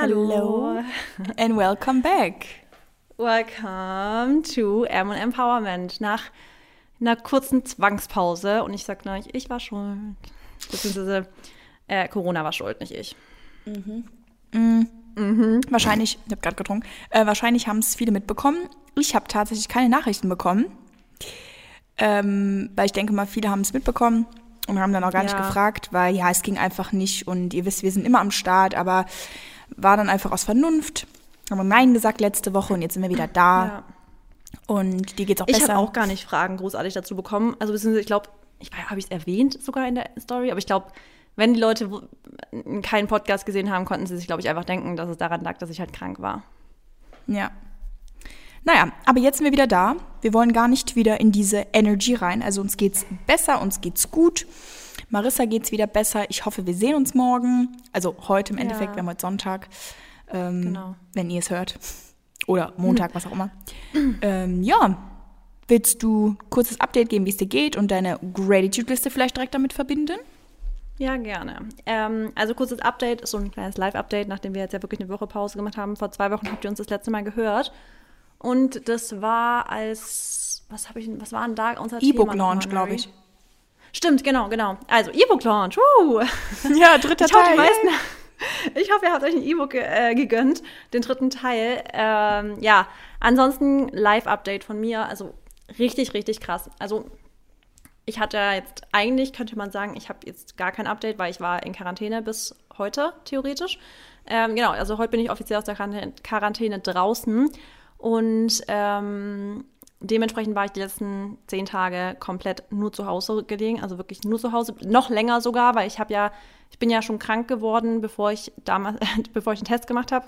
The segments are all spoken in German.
Hallo. And welcome back. Welcome to M Empowerment. Nach einer kurzen Zwangspause. Und ich sag euch, ich war schuld. Beziehungsweise äh, Corona war schuld, nicht ich. Mhm. Mhm. Mhm. Wahrscheinlich, ich habe gerade getrunken, äh, wahrscheinlich haben es viele mitbekommen. Ich habe tatsächlich keine Nachrichten bekommen. Ähm, weil ich denke mal, viele haben es mitbekommen und haben dann auch gar ja. nicht gefragt, weil ja, es ging einfach nicht und ihr wisst, wir sind immer am Start, aber war dann einfach aus Vernunft. Haben wir Nein gesagt letzte Woche und jetzt sind wir wieder da. Ja. Und die geht's auch besser. Ich habe auch gar nicht Fragen großartig dazu bekommen. Also ich glaube, ich habe ich es erwähnt sogar in der Story, aber ich glaube, wenn die Leute keinen Podcast gesehen haben, konnten sie sich, glaube ich, einfach denken, dass es daran lag, dass ich halt krank war. Ja. Naja, aber jetzt sind wir wieder da. Wir wollen gar nicht wieder in diese Energy rein. Also uns geht's besser, uns geht's gut. Marissa geht's wieder besser. Ich hoffe, wir sehen uns morgen. Also heute im Endeffekt, ja. wir haben heute Sonntag. Ähm, genau. Wenn ihr es hört. Oder Montag, was auch immer. ähm, ja. Willst du kurzes Update geben, wie es dir geht und deine Gratitude-Liste vielleicht direkt damit verbinden? Ja, gerne. Ähm, also kurzes Update, so ein kleines Live-Update, nachdem wir jetzt ja wirklich eine Woche Pause gemacht haben. Vor zwei Wochen habt ihr uns das letzte Mal gehört. Und das war als, was habe ich, was war denn da unser E-Book-Launch, glaube ich. Stimmt, genau, genau. Also E-Book-Launch. Uh. Ja, dritter ich Teil. Meisten, ich hoffe, ihr habt euch ein E-Book äh, gegönnt, den dritten Teil. Ähm, ja, ansonsten Live-Update von mir. Also richtig, richtig krass. Also ich hatte jetzt eigentlich, könnte man sagen, ich habe jetzt gar kein Update, weil ich war in Quarantäne bis heute, theoretisch. Ähm, genau, also heute bin ich offiziell aus der Quarantäne draußen. Und ähm, dementsprechend war ich die letzten zehn Tage komplett nur zu Hause gelegen, also wirklich nur zu Hause, noch länger sogar, weil ich habe ja, ich bin ja schon krank geworden, bevor ich damals, bevor ich einen Test gemacht habe.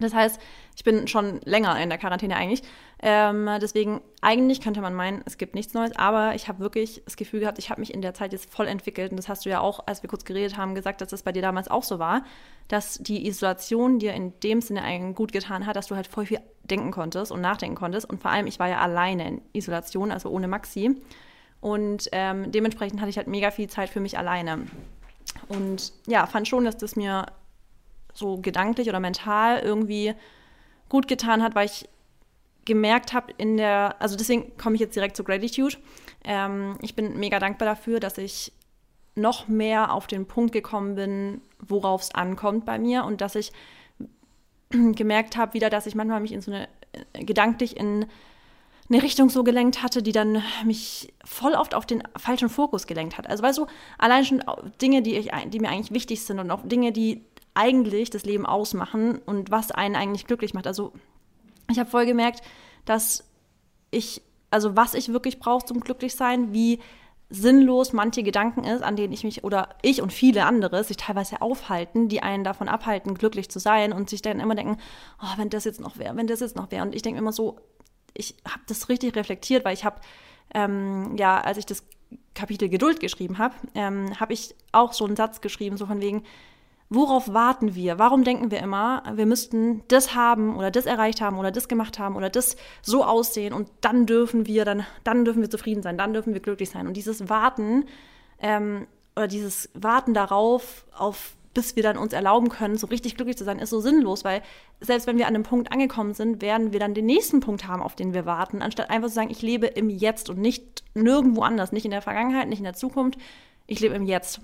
Das heißt, ich bin schon länger in der Quarantäne eigentlich. Ähm, deswegen, eigentlich könnte man meinen, es gibt nichts Neues, aber ich habe wirklich das Gefühl gehabt, ich habe mich in der Zeit jetzt voll entwickelt. Und das hast du ja auch, als wir kurz geredet haben, gesagt, dass das bei dir damals auch so war, dass die Isolation dir in dem Sinne eigentlich gut getan hat, dass du halt voll viel denken konntest und nachdenken konntest. Und vor allem, ich war ja alleine in Isolation, also ohne Maxi. Und ähm, dementsprechend hatte ich halt mega viel Zeit für mich alleine. Und ja, fand schon, dass das mir so gedanklich oder mental irgendwie gut getan hat, weil ich gemerkt habe in der, also deswegen komme ich jetzt direkt zu Gratitude. Ähm, ich bin mega dankbar dafür, dass ich noch mehr auf den Punkt gekommen bin, worauf es ankommt bei mir und dass ich gemerkt habe wieder, dass ich manchmal mich in so eine äh, gedanklich in eine Richtung so gelenkt hatte, die dann mich voll oft auf den falschen Fokus gelenkt hat. Also weißt du, allein schon Dinge, die, ich, die mir eigentlich wichtig sind und auch Dinge, die eigentlich das Leben ausmachen und was einen eigentlich glücklich macht. Also ich habe voll gemerkt, dass ich, also was ich wirklich brauche zum Glücklichsein, wie sinnlos manche Gedanken ist, an denen ich mich oder ich und viele andere sich teilweise aufhalten, die einen davon abhalten, glücklich zu sein und sich dann immer denken, oh, wenn das jetzt noch wäre, wenn das jetzt noch wäre. Und ich denke immer so, ich habe das richtig reflektiert, weil ich habe, ähm, ja, als ich das Kapitel Geduld geschrieben habe, ähm, habe ich auch so einen Satz geschrieben, so von wegen, worauf warten wir? Warum denken wir immer, wir müssten das haben oder das erreicht haben oder das gemacht haben oder das so aussehen und dann dürfen wir, dann, dann dürfen wir zufrieden sein, dann dürfen wir glücklich sein. Und dieses Warten ähm, oder dieses Warten darauf, auf bis wir dann uns erlauben können, so richtig glücklich zu sein, ist so sinnlos, weil selbst wenn wir an einem Punkt angekommen sind, werden wir dann den nächsten Punkt haben, auf den wir warten, anstatt einfach zu sagen, ich lebe im Jetzt und nicht nirgendwo anders, nicht in der Vergangenheit, nicht in der Zukunft, ich lebe im Jetzt.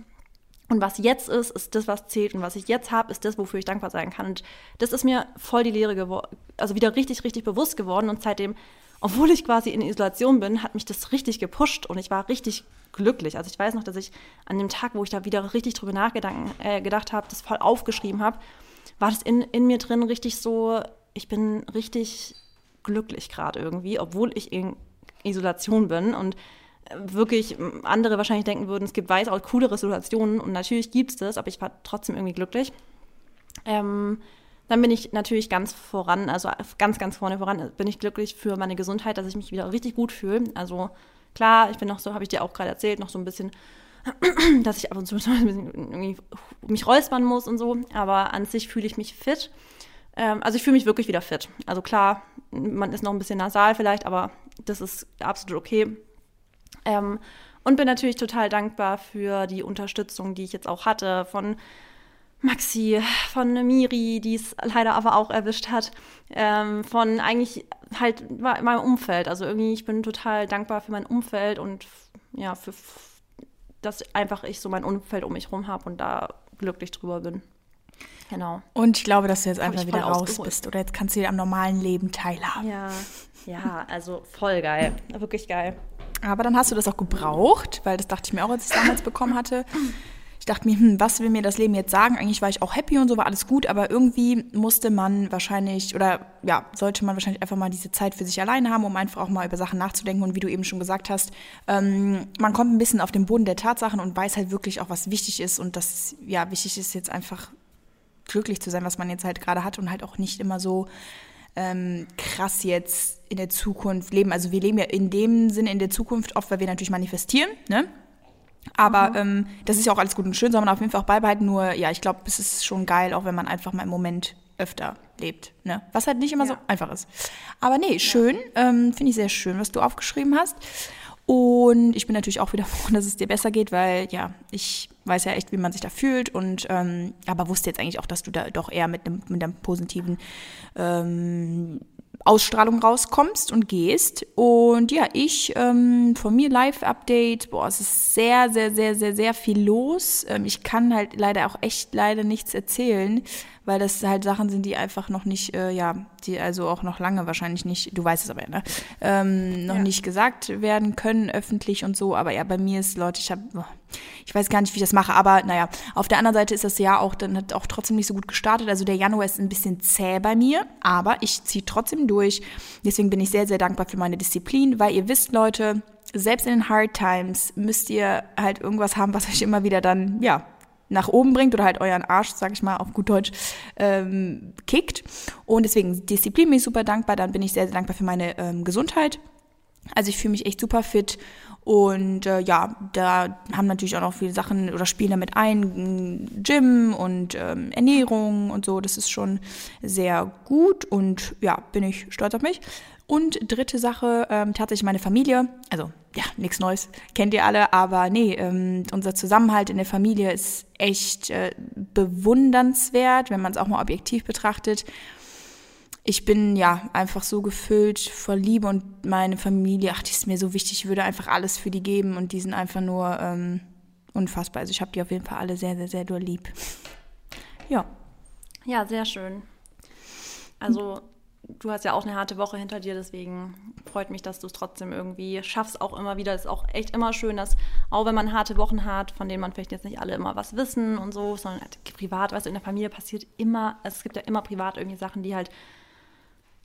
Und was jetzt ist, ist das, was zählt. Und was ich jetzt habe, ist das, wofür ich dankbar sein kann. Und das ist mir voll die Lehre geworden, also wieder richtig, richtig bewusst geworden. Und seitdem, obwohl ich quasi in Isolation bin, hat mich das richtig gepusht und ich war richtig glücklich. Also ich weiß noch, dass ich an dem Tag, wo ich da wieder richtig drüber nachgedacht äh, habe, das voll aufgeschrieben habe, war das in, in mir drin richtig so, ich bin richtig glücklich gerade irgendwie, obwohl ich in Isolation bin. Und wirklich andere wahrscheinlich denken würden, es gibt weitaus coolere Situationen und natürlich gibt es das, aber ich war trotzdem irgendwie glücklich. Ähm, dann bin ich natürlich ganz voran, also ganz, ganz vorne voran, bin ich glücklich für meine Gesundheit, dass ich mich wieder richtig gut fühle. Also klar, ich bin noch so, habe ich dir auch gerade erzählt, noch so ein bisschen, dass ich ab und zu mich räuspern muss und so, aber an sich fühle ich mich fit. Ähm, also ich fühle mich wirklich wieder fit. Also klar, man ist noch ein bisschen nasal vielleicht, aber das ist absolut okay. Ähm, und bin natürlich total dankbar für die Unterstützung, die ich jetzt auch hatte von Maxi, von Miri, die es leider aber auch erwischt hat, ähm, von eigentlich halt meinem Umfeld. Also irgendwie, ich bin total dankbar für mein Umfeld und ja, für dass einfach ich so mein Umfeld um mich herum habe und da glücklich drüber bin. Genau. Und ich glaube, dass du jetzt einfach wieder raus bist oder jetzt kannst du wieder am normalen Leben teilhaben. Ja, ja, also voll geil. Wirklich geil. Aber dann hast du das auch gebraucht, weil das dachte ich mir auch, als ich es damals bekommen hatte. Ich dachte mir, hm, was will mir das Leben jetzt sagen? Eigentlich war ich auch happy und so, war alles gut, aber irgendwie musste man wahrscheinlich oder ja, sollte man wahrscheinlich einfach mal diese Zeit für sich alleine haben, um einfach auch mal über Sachen nachzudenken. Und wie du eben schon gesagt hast, ähm, man kommt ein bisschen auf den Boden der Tatsachen und weiß halt wirklich auch, was wichtig ist und das ja wichtig ist jetzt einfach glücklich zu sein, was man jetzt halt gerade hat und halt auch nicht immer so ähm, krass jetzt in der Zukunft leben. Also wir leben ja in dem Sinne in der Zukunft oft, weil wir natürlich manifestieren, ne? Aber mhm. ähm, das ist ja auch alles gut und schön, soll man auf jeden Fall auch beibehalten. Nur, ja, ich glaube, es ist schon geil, auch wenn man einfach mal im Moment öfter lebt. Ne? Was halt nicht immer ja. so einfach ist. Aber nee, schön. Ja. Ähm, Finde ich sehr schön, was du aufgeschrieben hast. Und ich bin natürlich auch wieder froh, dass es dir besser geht, weil ja, ich weiß ja echt, wie man sich da fühlt und ähm, aber wusste jetzt eigentlich auch, dass du da doch eher mit einem mit einem positiven ähm, Ausstrahlung rauskommst und gehst. Und ja, ich ähm, von mir Live-Update, boah, es ist sehr, sehr, sehr, sehr, sehr viel los. Ähm, ich kann halt leider auch echt leider nichts erzählen, weil das halt Sachen sind, die einfach noch nicht, äh, ja, die also auch noch lange wahrscheinlich nicht, du weißt es aber ja, ne, ähm, noch ja. nicht gesagt werden können öffentlich und so. Aber ja, bei mir ist, Leute, ich habe, ich weiß gar nicht, wie ich das mache, aber naja, auf der anderen Seite ist das Jahr auch dann hat auch trotzdem nicht so gut gestartet. Also der Januar ist ein bisschen zäh bei mir, aber ich ziehe trotzdem durch. Deswegen bin ich sehr, sehr dankbar für meine Disziplin, weil ihr wisst, Leute, selbst in den Hard Times müsst ihr halt irgendwas haben, was euch immer wieder dann, ja, nach oben bringt oder halt euren Arsch, sag ich mal, auf gut Deutsch, ähm, kickt. Und deswegen Disziplin bin ich super dankbar. Dann bin ich sehr, sehr dankbar für meine ähm, Gesundheit. Also ich fühle mich echt super fit und äh, ja, da haben natürlich auch noch viele Sachen oder spielen damit ein, Gym und ähm, Ernährung und so. Das ist schon sehr gut und ja, bin ich stolz auf mich. Und dritte Sache, ähm, tatsächlich meine Familie. Also ja, nichts Neues, kennt ihr alle, aber nee, ähm, unser Zusammenhalt in der Familie ist echt äh, bewundernswert, wenn man es auch mal objektiv betrachtet. Ich bin ja einfach so gefüllt vor Liebe und meine Familie, ach, die ist mir so wichtig, ich würde einfach alles für die geben und die sind einfach nur ähm, unfassbar. Also ich habe die auf jeden Fall alle sehr, sehr, sehr doll lieb. Ja. Ja, sehr schön. Also du hast ja auch eine harte Woche hinter dir, deswegen freut mich, dass du es trotzdem irgendwie schaffst, auch immer wieder. Es ist auch echt immer schön, dass, auch wenn man harte Wochen hat, von denen man vielleicht jetzt nicht alle immer was wissen und so, sondern halt privat, du, in der Familie passiert immer, es gibt ja immer privat irgendwie Sachen, die halt,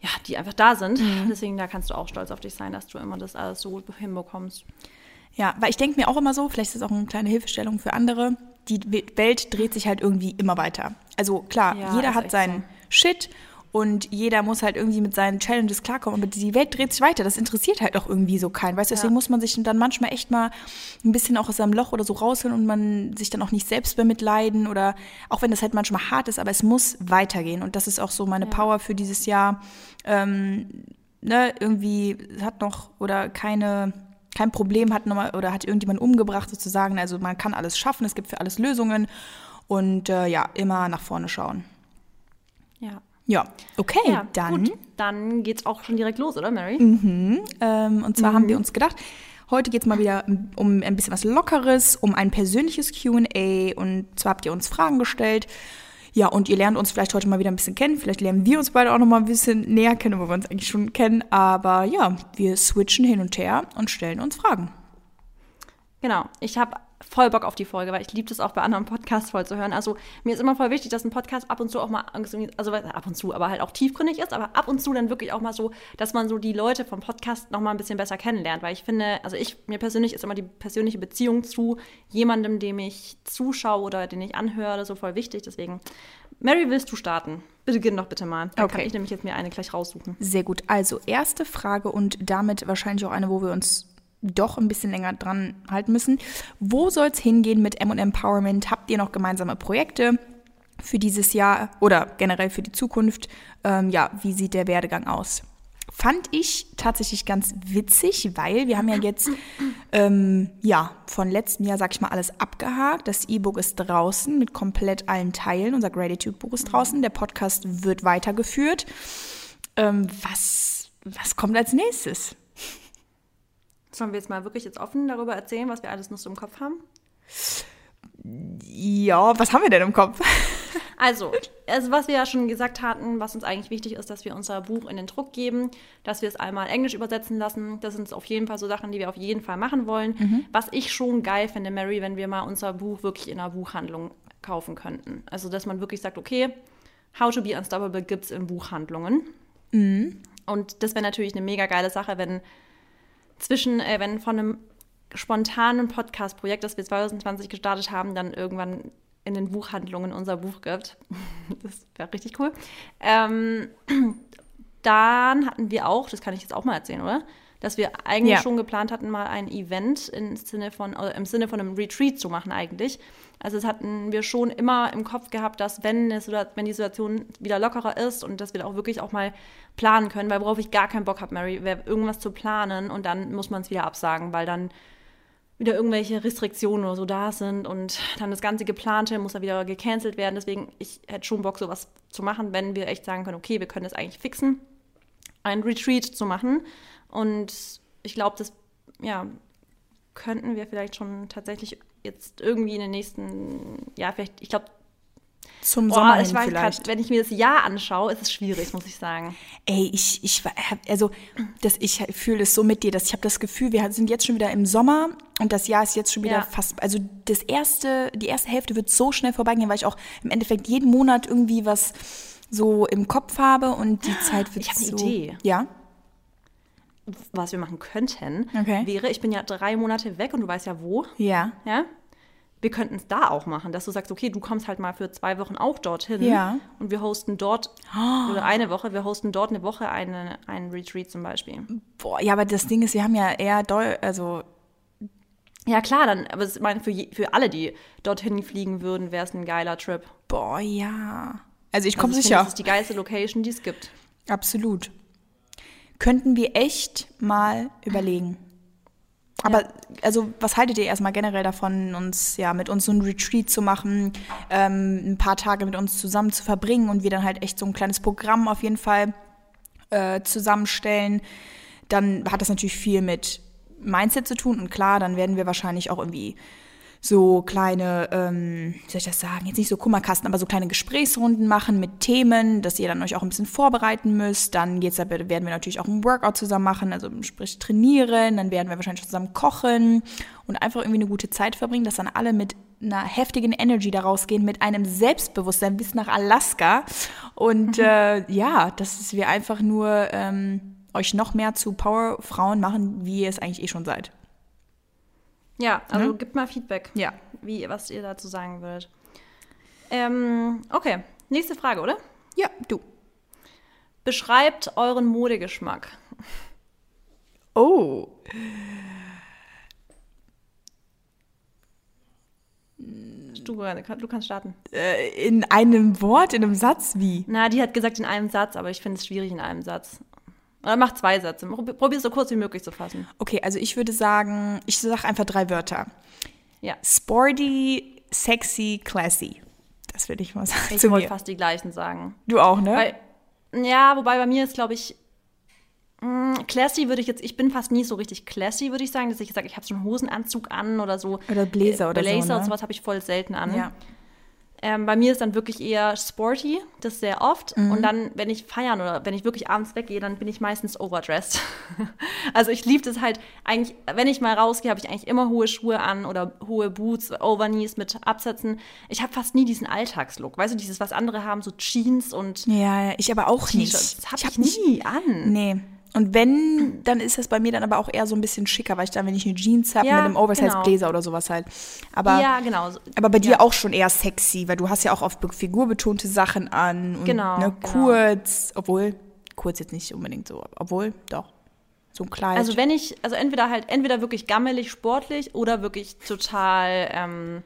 ja, die einfach da sind. Mhm. Deswegen, da kannst du auch stolz auf dich sein, dass du immer das alles so gut hinbekommst. Ja, weil ich denke mir auch immer so, vielleicht ist das auch eine kleine Hilfestellung für andere, die Welt dreht sich halt irgendwie immer weiter. Also klar, ja, jeder hat seinen so. Shit und jeder muss halt irgendwie mit seinen Challenges klarkommen. Aber die Welt dreht sich weiter. Das interessiert halt auch irgendwie so keinen. Weißt du, deswegen ja. muss man sich dann manchmal echt mal ein bisschen auch aus seinem Loch oder so rausholen und man sich dann auch nicht selbst bemitleiden oder auch wenn das halt manchmal hart ist, aber es muss weitergehen. Und das ist auch so meine ja. Power für dieses Jahr. Ähm, ne, irgendwie hat noch oder keine kein Problem hat nochmal oder hat irgendjemand umgebracht sozusagen. Also man kann alles schaffen, es gibt für alles Lösungen und äh, ja, immer nach vorne schauen. Ja. Ja, okay, ja, dann. Gut. Dann geht's auch schon direkt los, oder Mary? Mhm. Ähm, und zwar mhm. haben wir uns gedacht, heute geht es mal wieder um ein bisschen was Lockeres, um ein persönliches QA. Und zwar habt ihr uns Fragen gestellt. Ja, und ihr lernt uns vielleicht heute mal wieder ein bisschen kennen. Vielleicht lernen wir uns beide auch noch mal ein bisschen näher kennen, wo wir uns eigentlich schon kennen. Aber ja, wir switchen hin und her und stellen uns Fragen. Genau. Ich habe voll Bock auf die Folge, weil ich liebe das auch bei anderen Podcasts voll zu hören. Also mir ist immer voll wichtig, dass ein Podcast ab und zu auch mal, also ab und zu, aber halt auch tiefgründig ist, aber ab und zu dann wirklich auch mal so, dass man so die Leute vom Podcast noch mal ein bisschen besser kennenlernt, weil ich finde, also ich, mir persönlich ist immer die persönliche Beziehung zu jemandem, dem ich zuschaue oder den ich anhöre, so voll wichtig. Deswegen, Mary, willst du starten? Bitte geh doch bitte mal. Dann okay. kann ich nämlich jetzt mir eine gleich raussuchen. Sehr gut. Also erste Frage und damit wahrscheinlich auch eine, wo wir uns doch ein bisschen länger dran halten müssen. Wo soll es hingehen mit M Empowerment? Habt ihr noch gemeinsame Projekte für dieses Jahr oder generell für die Zukunft? Ähm, ja, wie sieht der Werdegang aus? Fand ich tatsächlich ganz witzig, weil wir haben ja jetzt ähm, ja von letztem Jahr, sag ich mal, alles abgehakt. Das E-Book ist draußen mit komplett allen Teilen. Unser Gratitude-Buch ist draußen. Der Podcast wird weitergeführt. Ähm, was, was kommt als nächstes? Sollen wir jetzt mal wirklich jetzt offen darüber erzählen, was wir alles noch so im Kopf haben? Ja, was haben wir denn im Kopf? Also, also, was wir ja schon gesagt hatten, was uns eigentlich wichtig ist, dass wir unser Buch in den Druck geben, dass wir es einmal Englisch übersetzen lassen. Das sind auf jeden Fall so Sachen, die wir auf jeden Fall machen wollen. Mhm. Was ich schon geil finde, Mary, wenn wir mal unser Buch wirklich in einer Buchhandlung kaufen könnten. Also, dass man wirklich sagt, okay, How to be Unstoppable gibt es in Buchhandlungen. Mhm. Und das wäre natürlich eine mega geile Sache, wenn zwischen, äh, wenn von einem spontanen Podcast-Projekt, das wir 2020 gestartet haben, dann irgendwann in den Buchhandlungen unser Buch gibt. Das wäre richtig cool. Ähm, dann hatten wir auch, das kann ich jetzt auch mal erzählen, oder? Dass wir eigentlich ja. schon geplant hatten, mal ein Event im Sinne von, im Sinne von einem Retreat zu machen eigentlich. Also das hatten wir schon immer im Kopf gehabt, dass wenn, es, wenn die Situation wieder lockerer ist und dass wir auch wirklich auch mal planen können, weil worauf ich gar keinen Bock habe, Mary, wäre irgendwas zu planen und dann muss man es wieder absagen, weil dann wieder irgendwelche Restriktionen oder so da sind und dann das ganze Geplante muss dann wieder gecancelt werden. Deswegen, ich hätte schon Bock, sowas zu machen, wenn wir echt sagen können, okay, wir können das eigentlich fixen, ein Retreat zu machen. Und ich glaube, das, ja, könnten wir vielleicht schon tatsächlich jetzt irgendwie in den nächsten, ja, vielleicht, ich glaube, zum Boah, Sommer hin ich vielleicht. Grad, wenn ich mir das Jahr anschaue, ist es schwierig, muss ich sagen. Ey, ich, ich, also, das, ich fühle es so mit dir, dass ich habe das Gefühl, wir sind jetzt schon wieder im Sommer und das Jahr ist jetzt schon wieder ja. fast, also das erste, die erste Hälfte wird so schnell vorbeigehen, weil ich auch im Endeffekt jeden Monat irgendwie was so im Kopf habe und die Zeit wird ich so. Eine Idee. Ja. Was wir machen könnten, okay. wäre, ich bin ja drei Monate weg und du weißt ja wo. Ja. Ja wir könnten es da auch machen, dass du sagst, okay, du kommst halt mal für zwei Wochen auch dorthin ja. und wir hosten dort oh. oder eine Woche, wir hosten dort eine Woche eine, einen Retreat zum Beispiel. Boah, ja, aber das Ding ist, wir haben ja eher doll, also ja klar, dann, aber ich meine, für, für alle, die dorthin fliegen würden, wäre es ein geiler Trip. Boah, ja. Also ich komme also sicher. das ist die geilste Location, die es gibt. Absolut. Könnten wir echt mal überlegen. Aber ja. also, was haltet ihr erstmal generell davon, uns ja mit uns so ein Retreat zu machen, ähm, ein paar Tage mit uns zusammen zu verbringen und wir dann halt echt so ein kleines Programm auf jeden Fall äh, zusammenstellen? Dann hat das natürlich viel mit Mindset zu tun und klar, dann werden wir wahrscheinlich auch irgendwie so kleine, ähm, wie soll ich das sagen, jetzt nicht so Kummerkasten, aber so kleine Gesprächsrunden machen mit Themen, dass ihr dann euch auch ein bisschen vorbereiten müsst. Dann geht's, werden wir natürlich auch ein Workout zusammen machen, also sprich trainieren, dann werden wir wahrscheinlich zusammen kochen und einfach irgendwie eine gute Zeit verbringen, dass dann alle mit einer heftigen Energy daraus gehen, mit einem Selbstbewusstsein bis nach Alaska. Und mhm. äh, ja, dass wir einfach nur ähm, euch noch mehr zu Powerfrauen machen, wie ihr es eigentlich eh schon seid. Ja, also ne? gebt mal Feedback, ja. wie, was ihr dazu sagen würdet. Ähm, okay, nächste Frage, oder? Ja, du. Beschreibt euren Modegeschmack. Oh. Du, du kannst starten. Äh, in einem Wort, in einem Satz, wie? Na, die hat gesagt in einem Satz, aber ich finde es schwierig in einem Satz. Oder mach zwei Sätze. Probier es so kurz wie möglich zu fassen. Okay, also ich würde sagen, ich sage einfach drei Wörter. Ja. Sporty, sexy, classy. Das würde ich mal sagen. Ich wollte fast die gleichen sagen. Du auch, ne? Weil, ja, wobei bei mir ist, glaube ich, mh, mm, classy würde ich jetzt, ich bin fast nie so richtig classy, würde ich sagen, dass ich sage, ich habe so einen Hosenanzug an oder so. Oder Bläser oder Blazer so. Blazer ne? und sowas habe ich voll selten an. Ja. Ähm, bei mir ist dann wirklich eher sporty, das sehr oft. Mhm. Und dann, wenn ich feiern oder wenn ich wirklich abends weggehe, dann bin ich meistens overdressed. also ich liebe das halt eigentlich, wenn ich mal rausgehe, habe ich eigentlich immer hohe Schuhe an oder hohe Boots, Overknees mit Absätzen. Ich habe fast nie diesen Alltagslook. Weißt du, dieses, was andere haben, so Jeans und Ja, ich aber auch nicht. Das habe ich, ich nie an. Nee. Und wenn, dann ist das bei mir dann aber auch eher so ein bisschen schicker, weil ich dann, wenn ich eine Jeans habe, ja, mit einem Oversize-Bläser genau. oder sowas halt. Aber, ja, genau. Aber bei dir ja. auch schon eher sexy, weil du hast ja auch oft figurbetonte Sachen an. Und, genau, ne, genau. kurz, obwohl, kurz jetzt nicht unbedingt so, obwohl, doch. So ein Kleid. Also wenn ich, also entweder halt, entweder wirklich gammelig, sportlich oder wirklich total, ähm,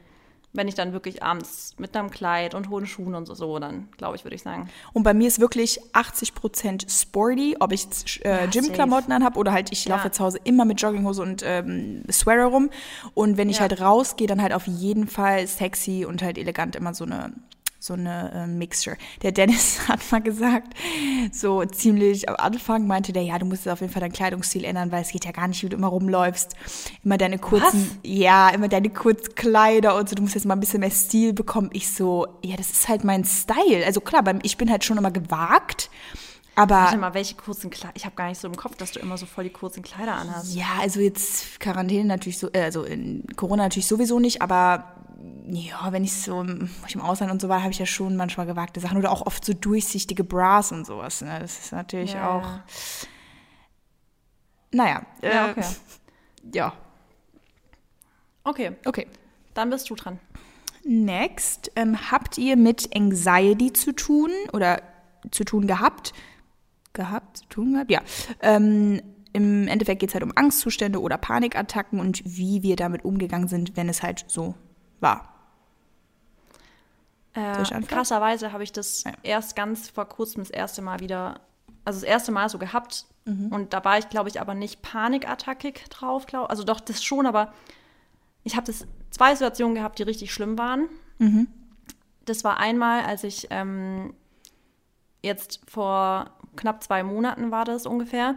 wenn ich dann wirklich abends mit einem Kleid und hohen Schuhen und so, so dann glaube ich, würde ich sagen. Und bei mir ist wirklich 80% sporty, ob ich äh, Ja, Gymklamotten anhab oder halt ich Ja. laufe zu Hause immer mit Jogginghose und ähm, Sweater rum. Und wenn ich Ja. halt rausgehe, dann halt auf jeden Fall sexy und halt elegant immer so eine so eine äh, Mixture. Der Dennis hat mal gesagt, so ziemlich am Anfang meinte der, ja, du musst auf jeden Fall deinen Kleidungsstil ändern, weil es geht ja gar nicht, wie du immer rumläufst. Immer deine kurzen, ja, immer deine Kurzkleider und so, du musst jetzt mal ein bisschen mehr Stil bekommen. Ich so, ja, das ist halt mein Style. Also klar, beim, ich bin halt schon immer gewagt, aber Warte mal, welche kurzen Kleider? Ich habe gar nicht so im Kopf, dass du immer so voll die kurzen Kleider anhast. ja, also jetzt Quarantäne natürlich so, äh, also in Corona natürlich sowieso nicht, aber ja, wenn ich so im, im Ausland und so war, habe ich ja schon manchmal gewagte Sachen oder auch oft so durchsichtige Bras und sowas. Ne? Das ist natürlich Ja, auch, ja. naja, äh, Ja, okay. ja, Okay, okay. dann bist du dran. Next, ähm, habt ihr mit Anxiety zu tun oder zu tun gehabt? Gehabt, zu tun gehabt? Ja. Ähm, Im Endeffekt geht es halt um Angstzustände oder Panikattacken und wie wir damit umgegangen sind, wenn es halt so war. Äh, krasserweise habe ich das Ja. erst ganz vor kurzem das erste Mal wieder, also das erste Mal so gehabt. Mhm. Und da war ich, glaube ich, aber nicht panikattackig drauf, glaub, also doch das schon, aber ich habe das zwei Situationen gehabt, die richtig schlimm waren. Mhm. Das war einmal, als ich ähm, jetzt vor knapp zwei Monaten war das ungefähr.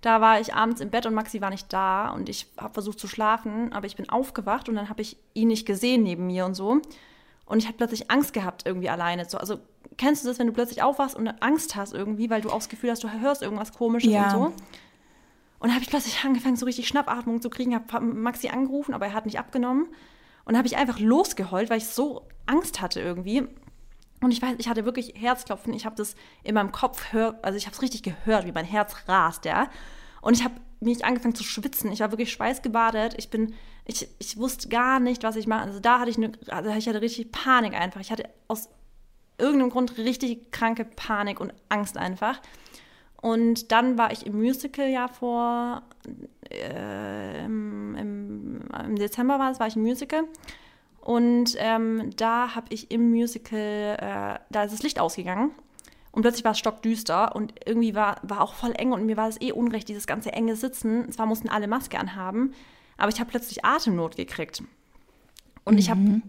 Da war ich abends im Bett und Maxi war nicht da und ich habe versucht zu schlafen, aber ich bin aufgewacht und dann habe ich ihn nicht gesehen neben mir und so. Und ich habe plötzlich Angst gehabt, irgendwie alleine zu. Also kennst du das, wenn du plötzlich aufwachst und Angst hast irgendwie, weil du auch das Gefühl hast, du hörst irgendwas Komisches Ja. und so. Und habe ich plötzlich angefangen, so richtig Schnappatmung zu kriegen, habe Maxi angerufen, aber er hat nicht abgenommen. Und habe ich einfach losgeheult, weil ich so Angst hatte irgendwie. Und ich weiß, ich hatte wirklich Herzklopfen. Ich habe das in meinem Kopf hör, also ich habe es richtig gehört, wie mein Herz rast, ja. Und ich habe mich angefangen zu schwitzen. Ich war wirklich schweißgebadet. Ich bin, ich, ich wusste gar nicht, was ich mache. Also da hatte ich eine, also ich hatte richtig Panik einfach. Ich hatte aus irgendeinem Grund richtig kranke Panik und Angst einfach. Und dann war ich im Musical ja vor, äh, im, im, im Dezember war es, war ich im Musical. Und ähm, da habe ich im Musical, äh, da ist das Licht ausgegangen. Und plötzlich war es stockdüster und irgendwie war, war auch voll eng und mir war es eh unrecht, dieses ganze enge Sitzen. Zwar mussten alle Maske anhaben, aber ich habe plötzlich Atemnot gekriegt. Und ich habe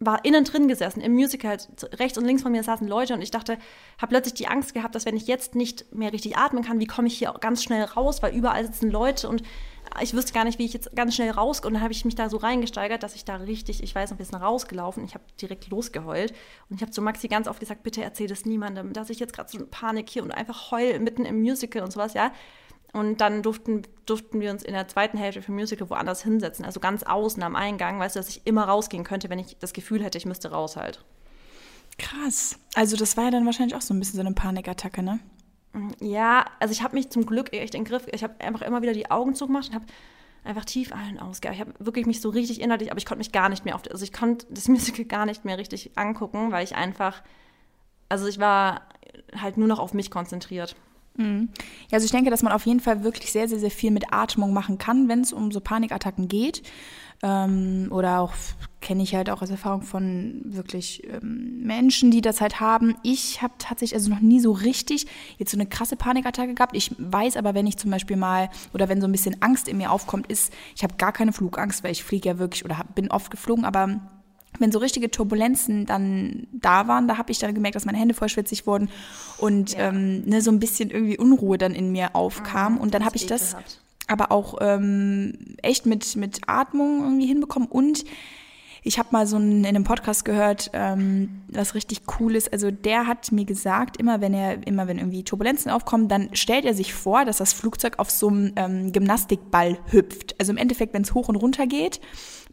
war innen drin gesessen im Musical. Rechts und links von mir saßen Leute und ich dachte, habe plötzlich die Angst gehabt, dass wenn ich jetzt nicht mehr richtig atmen kann, wie komme ich hier auch ganz schnell raus, weil überall sitzen Leute und ich wüsste gar nicht, wie ich jetzt ganz schnell raus. Und dann habe ich mich da so reingesteigert, dass ich da richtig, ich weiß noch, wir sind rausgelaufen. Ich habe direkt losgeheult und ich habe zu Maxi ganz oft gesagt, bitte erzähl das niemandem, dass ich jetzt gerade so eine Panik hier und einfach heul mitten im Musical und sowas, ja. Und dann durften, durften wir uns in der zweiten Hälfte vom Musical woanders hinsetzen, also ganz außen am Eingang, weißt du, dass ich immer rausgehen könnte, wenn ich das Gefühl hätte, ich müsste raus halt. Krass. Also das war ja dann wahrscheinlich auch so ein bisschen so eine Panikattacke, ne? Ja, also ich habe mich zum Glück echt in den Griff, ich habe einfach immer wieder die Augen zugemacht und habe einfach tief ein- und. Ich habe wirklich mich so richtig innerlich, aber ich konnte mich gar nicht mehr auf, also ich konnte das Musical gar nicht mehr richtig angucken, weil ich einfach, also ich war halt nur noch auf mich konzentriert. Ja, also ich denke, dass man auf jeden Fall wirklich sehr, sehr, sehr viel mit Atmung machen kann, wenn es um so Panikattacken geht. Ähm, oder auch kenne ich halt auch aus Erfahrung von wirklich ähm, Menschen, die das halt haben. Ich habe tatsächlich also noch nie so richtig jetzt so eine krasse Panikattacke gehabt. Ich weiß aber, wenn ich zum Beispiel mal oder wenn so ein bisschen Angst in mir aufkommt, ist, ich habe gar keine Flugangst, weil ich fliege ja wirklich oder hab, bin oft geflogen, aber wenn so richtige Turbulenzen dann da waren, da habe ich dann gemerkt, dass meine Hände voll schwitzig wurden und Ja. ähm, ne, so ein bisschen irgendwie Unruhe dann in mir aufkam. Mhm, und dann habe ich das. Aber auch ähm, echt mit, mit Atmung irgendwie hinbekommen. Und ich habe mal so einen, in einem Podcast gehört, ähm, was richtig cool ist. Also der hat mir gesagt, immer wenn er, immer wenn irgendwie Turbulenzen aufkommen, dann stellt er sich vor, dass das Flugzeug auf so einem ähm, Gymnastikball hüpft. Also im Endeffekt, wenn es hoch und runter geht,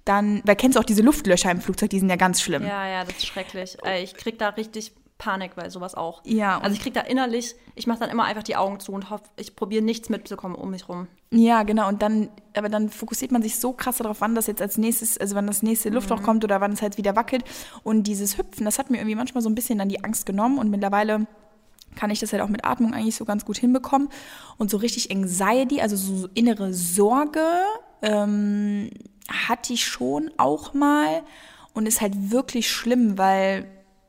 dann, weil kennst du auch diese Luftlöcher im Flugzeug, die sind ja ganz schlimm. Ja, ja, das ist schrecklich. Ey, Ich krieg da richtig Panik bei sowas auch. Ja, Also ich krieg da innerlich, ich mache dann immer einfach die Augen zu und hoffe, ich probiere nichts mitzukommen um mich rum. Ja, genau. Und dann, aber dann fokussiert man sich so krass darauf, wann das jetzt als nächstes, also wann das nächste Luftloch kommt oder wann es halt wieder wackelt. Und dieses Hüpfen, das hat mir irgendwie manchmal so ein bisschen dann die Angst genommen und mittlerweile kann ich das halt auch mit Atmung eigentlich so ganz gut hinbekommen. Und so richtig Anxiety, also so, so innere Sorge, ähm, hatte ich schon auch mal. und ist halt wirklich schlimm, weil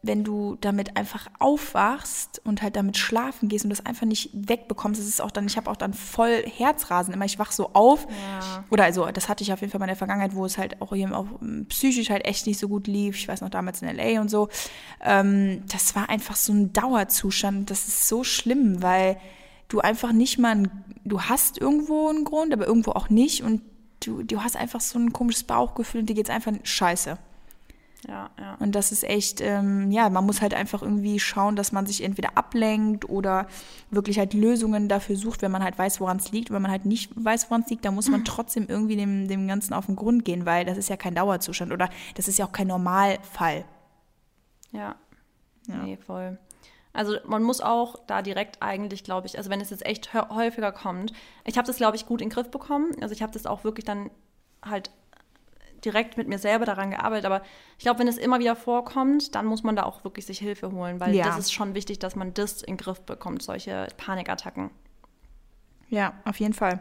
wenn du damit einfach aufwachst und halt damit schlafen gehst und das einfach nicht wegbekommst, das ist auch dann, ich habe auch dann voll Herzrasen immer, ich wach so auf. Ja. Oder also, das hatte ich auf jeden Fall mal in der Vergangenheit, wo es halt auch hier auch psychisch halt echt nicht so gut lief. Ich weiß noch damals in LA und so. Ähm, das war einfach so ein Dauerzustand. Das ist so schlimm, weil du einfach nicht mal, ein, du hast irgendwo einen Grund, aber irgendwo auch nicht und du, du hast einfach so ein komisches Bauchgefühl und dir geht's einfach scheiße. Ja, ja. Und das ist echt, ähm, ja, man muss halt einfach irgendwie schauen, dass man sich entweder ablenkt oder wirklich halt Lösungen dafür sucht, wenn man halt weiß, woran es liegt. Und wenn man halt nicht weiß, woran es liegt, dann muss man trotzdem irgendwie dem, dem Ganzen auf den Grund gehen, weil das ist ja kein Dauerzustand oder das ist ja auch kein Normalfall. Ja. ja. Nee, voll. Also man muss auch da direkt eigentlich, glaube ich, also wenn es jetzt echt häufiger kommt, ich habe das, glaube ich, gut in den Griff bekommen. Also ich habe das auch wirklich dann halt direkt mit mir selber daran gearbeitet. Aber ich glaube, wenn es immer wieder vorkommt, dann muss man da auch wirklich sich Hilfe holen, weil ja. das ist schon wichtig, dass man das in den Griff bekommt, solche Panikattacken. Ja, auf jeden Fall.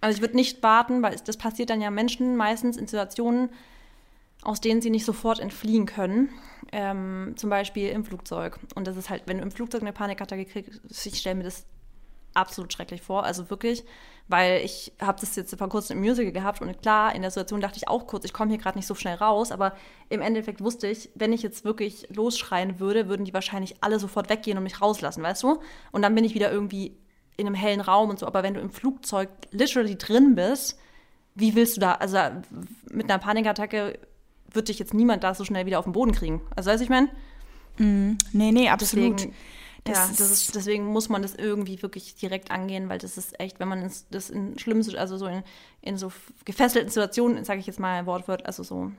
Also ich würde nicht warten, weil das passiert dann ja Menschen meistens in Situationen, aus denen sie nicht sofort entfliehen können. Ähm, zum Beispiel im Flugzeug. Und das ist halt, wenn du im Flugzeug eine Panikattacke kriegst, ich stelle mir das absolut schrecklich vor. Also wirklich, weil ich habe das jetzt vor kurzem im Musical gehabt und klar, in der Situation dachte ich auch kurz, ich komme hier gerade nicht so schnell raus, aber im Endeffekt wusste ich, wenn ich jetzt wirklich losschreien würde, würden die wahrscheinlich alle sofort weggehen und mich rauslassen, weißt du? Und dann bin ich wieder irgendwie in einem hellen Raum und so. Aber wenn du im Flugzeug literally drin bist, wie willst du da, also mit einer Panikattacke wird dich jetzt niemand da so schnell wieder auf den Boden kriegen. Also weißt du, ich meine? Mm, nee, nee, absolut. Deswegen, das ja, das ist, deswegen muss man das irgendwie wirklich direkt angehen, weil das ist echt, wenn man das in schlimmen, also so in, in so gefesselten Situationen, sage ich jetzt mal ein Wortwort, also so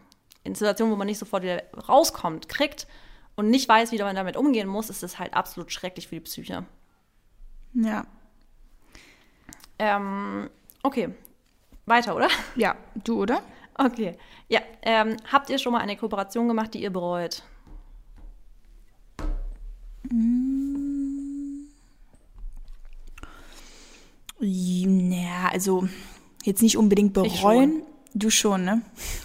in Situationen, wo man nicht sofort wieder rauskommt, kriegt und nicht weiß, wie man damit umgehen muss, ist das halt absolut schrecklich für die Psyche. Ja. Ähm, okay. Weiter, oder? Ja, du, oder? Okay. Ja. Ähm, habt ihr schon mal eine Kooperation gemacht, die ihr bereut? Ja, also jetzt nicht unbedingt bereuen. Schon. Du schon, ne?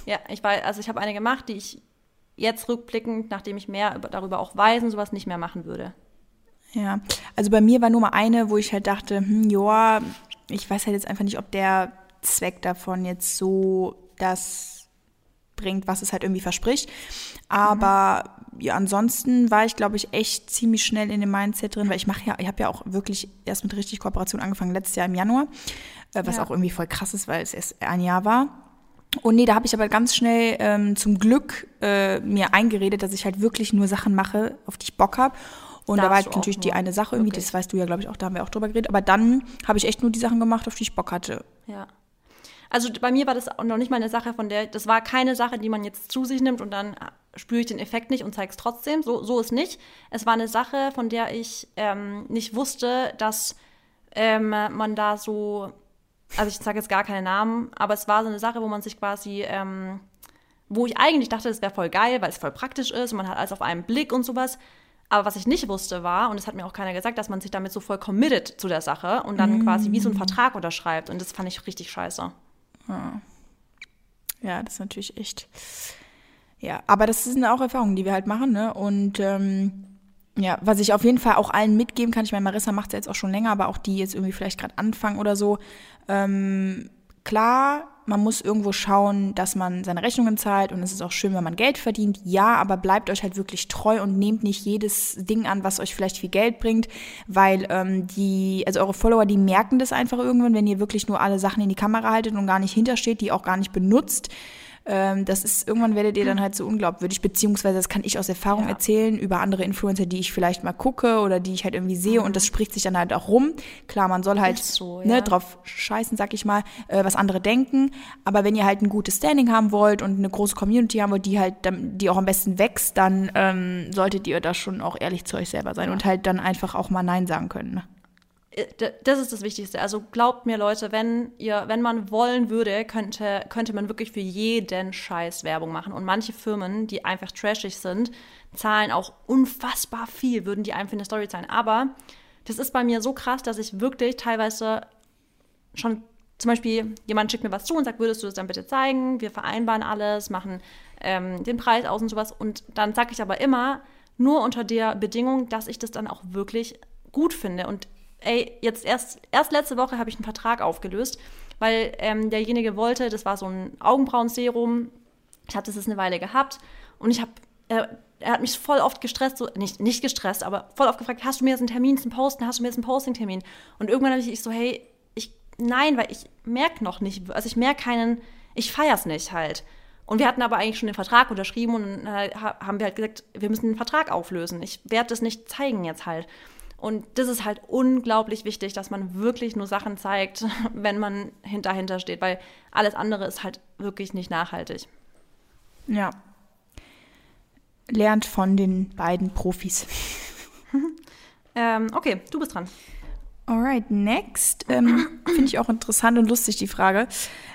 Ja, ich weiß, also ich habe eine gemacht, die ich jetzt rückblickend, nachdem ich mehr darüber auch weiß und sowas nicht mehr machen würde. Ja, also bei mir war nur mal eine, wo ich halt dachte, hm, ja, ich weiß halt jetzt einfach nicht, ob der Zweck davon jetzt so das bringt, was es halt irgendwie verspricht. Aber mhm. ja, ansonsten war ich, glaube ich, echt ziemlich schnell in dem Mindset drin, weil ich mache ja, ich habe ja auch wirklich erst mit richtig Kooperation angefangen, letztes Jahr im Januar, äh, was ja. auch irgendwie voll krass ist, weil es erst ein Jahr war. Und nee, da habe ich aber ganz schnell ähm, zum Glück äh, mir eingeredet, dass ich halt wirklich nur Sachen mache, auf die ich Bock habe. Und da, da war halt natürlich die eine Sache irgendwie, okay. das weißt du ja, glaube ich, auch, da haben wir auch drüber geredet. Aber dann habe ich echt nur die Sachen gemacht, auf die ich Bock hatte. Ja. Also bei mir war das noch nicht mal eine Sache, von der, das war keine Sache, die man jetzt zu sich nimmt und dann spüre ich den Effekt nicht und zeige es trotzdem. So, so ist nicht. Es war eine Sache, von der ich ähm, nicht wusste, dass ähm, man da so, also ich sage jetzt gar keine Namen, aber es war so eine Sache, wo man sich quasi, ähm, wo ich eigentlich dachte, es wäre voll geil, weil es voll praktisch ist und man hat alles auf einen Blick und sowas. Aber was ich nicht wusste war, und das hat mir auch keiner gesagt, dass man sich damit so voll committed zu der Sache und dann mm. quasi wie so einen Vertrag unterschreibt. Und das fand ich richtig scheiße. Ja. ja, das ist natürlich echt. Ja, aber das sind auch Erfahrungen, die wir halt machen, ne? Und ähm, ja, was ich auf jeden Fall auch allen mitgeben kann, ich meine, Marissa macht es jetzt auch schon länger, aber auch die jetzt irgendwie vielleicht gerade anfangen oder so. Ähm, klar, man muss irgendwo schauen, dass man seine Rechnungen zahlt und es ist auch schön, wenn man Geld verdient. Ja, aber bleibt euch halt wirklich treu und nehmt nicht jedes Ding an, was euch vielleicht viel Geld bringt, weil ähm, die, also eure Follower, die merken das einfach irgendwann, wenn ihr wirklich nur alle Sachen in die Kamera haltet und gar nicht hintersteht, die auch gar nicht benutzt ähm, das ist, irgendwann werdet ihr dann halt so unglaubwürdig, beziehungsweise das kann ich aus Erfahrung ja. erzählen über andere Influencer, die ich vielleicht mal gucke oder die ich halt irgendwie sehe mhm. und das spricht sich dann halt auch rum. Klar, man soll halt so, ne, ja. ne, drauf scheißen, sag ich mal, äh, was andere denken, aber wenn ihr halt ein gutes Standing haben wollt und eine große Community haben wollt, die halt, die auch am besten wächst, dann ähm, solltet ihr da schon auch ehrlich zu euch selber sein und halt dann einfach auch mal Nein sagen können. Äh, das ist das Wichtigste. Also glaubt mir, Leute, wenn ihr, wenn man wollen würde, könnte, könnte man wirklich für jeden Scheiß Werbung machen. Und manche Firmen, die einfach trashig sind, zahlen auch unfassbar viel, würden die einem für eine Story zahlen. Aber das ist bei mir so krass, dass ich wirklich teilweise schon zum Beispiel jemand schickt mir was zu und sagt, würdest du das dann bitte zeigen? Wir vereinbaren alles, machen ähm, den Preis aus und sowas. Und dann sage ich aber immer, nur unter der Bedingung, dass ich das dann auch wirklich gut finde. Und ey, jetzt erst, erst letzte Woche habe ich einen Vertrag aufgelöst, weil ähm, derjenige wollte, das war so ein Augenbrauenserum. Ich hatte das eine Weile gehabt und ich habe, er, er hat mich voll oft gestresst, so, nicht, nicht gestresst, aber voll oft gefragt, hast du mir jetzt einen Termin zum Posten, hast du mir jetzt einen Posting-Termin? Und irgendwann habe ich so, hey, ich, nein, weil ich merke noch nicht, also ich merke keinen, ich feiere es nicht halt. Und wir hatten aber eigentlich schon den Vertrag unterschrieben und äh, haben wir halt gesagt, wir müssen den Vertrag auflösen. Ich werde das nicht zeigen jetzt halt. Und das ist halt unglaublich wichtig, dass man wirklich nur Sachen zeigt, wenn man dahinter steht, weil alles andere ist halt wirklich nicht nachhaltig. Ja. Lernt von den beiden Profis. ähm, okay, du bist dran. Alright, next. Ähm, Finde ich auch interessant und lustig, die Frage.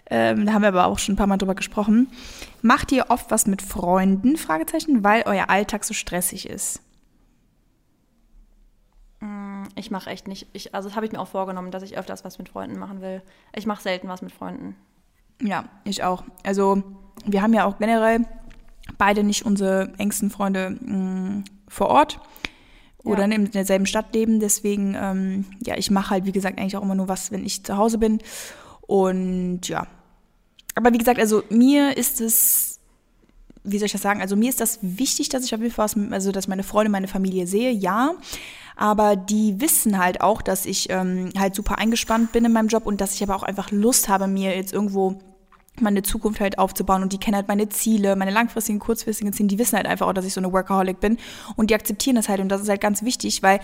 Ähm, da haben wir aber auch schon ein paar Mal drüber gesprochen. Macht ihr oft was mit Freunden? Fragezeichen, weil euer Alltag so stressig ist. Ich mache echt nicht. Ich, also das habe ich mir auch vorgenommen, dass ich öfters was mit Freunden machen will. Ich mache selten was mit Freunden. Ja, ich auch. Also wir haben ja auch generell beide nicht unsere engsten Freunde mh, mm, vor Ort oder ja. in derselben Stadt leben. Deswegen, ähm, ja, ich mache halt, wie gesagt, eigentlich auch immer nur was, wenn ich zu Hause bin. Und ja. Aber wie gesagt, also mir ist es, wie soll ich das sagen? Also mir ist das wichtig, dass ich auf jeden Fall was, also dass meine Freunde, meine Familie sehe, ja. Aber die wissen halt auch, dass ich ähm, halt super eingespannt bin in meinem Job und dass ich aber auch einfach Lust habe, mir jetzt irgendwo meine Zukunft halt aufzubauen. Und die kennen halt meine Ziele, meine langfristigen, kurzfristigen Ziele, die wissen halt einfach auch, dass ich so eine Workaholic bin. Und die akzeptieren das halt. Und das ist halt ganz wichtig, weil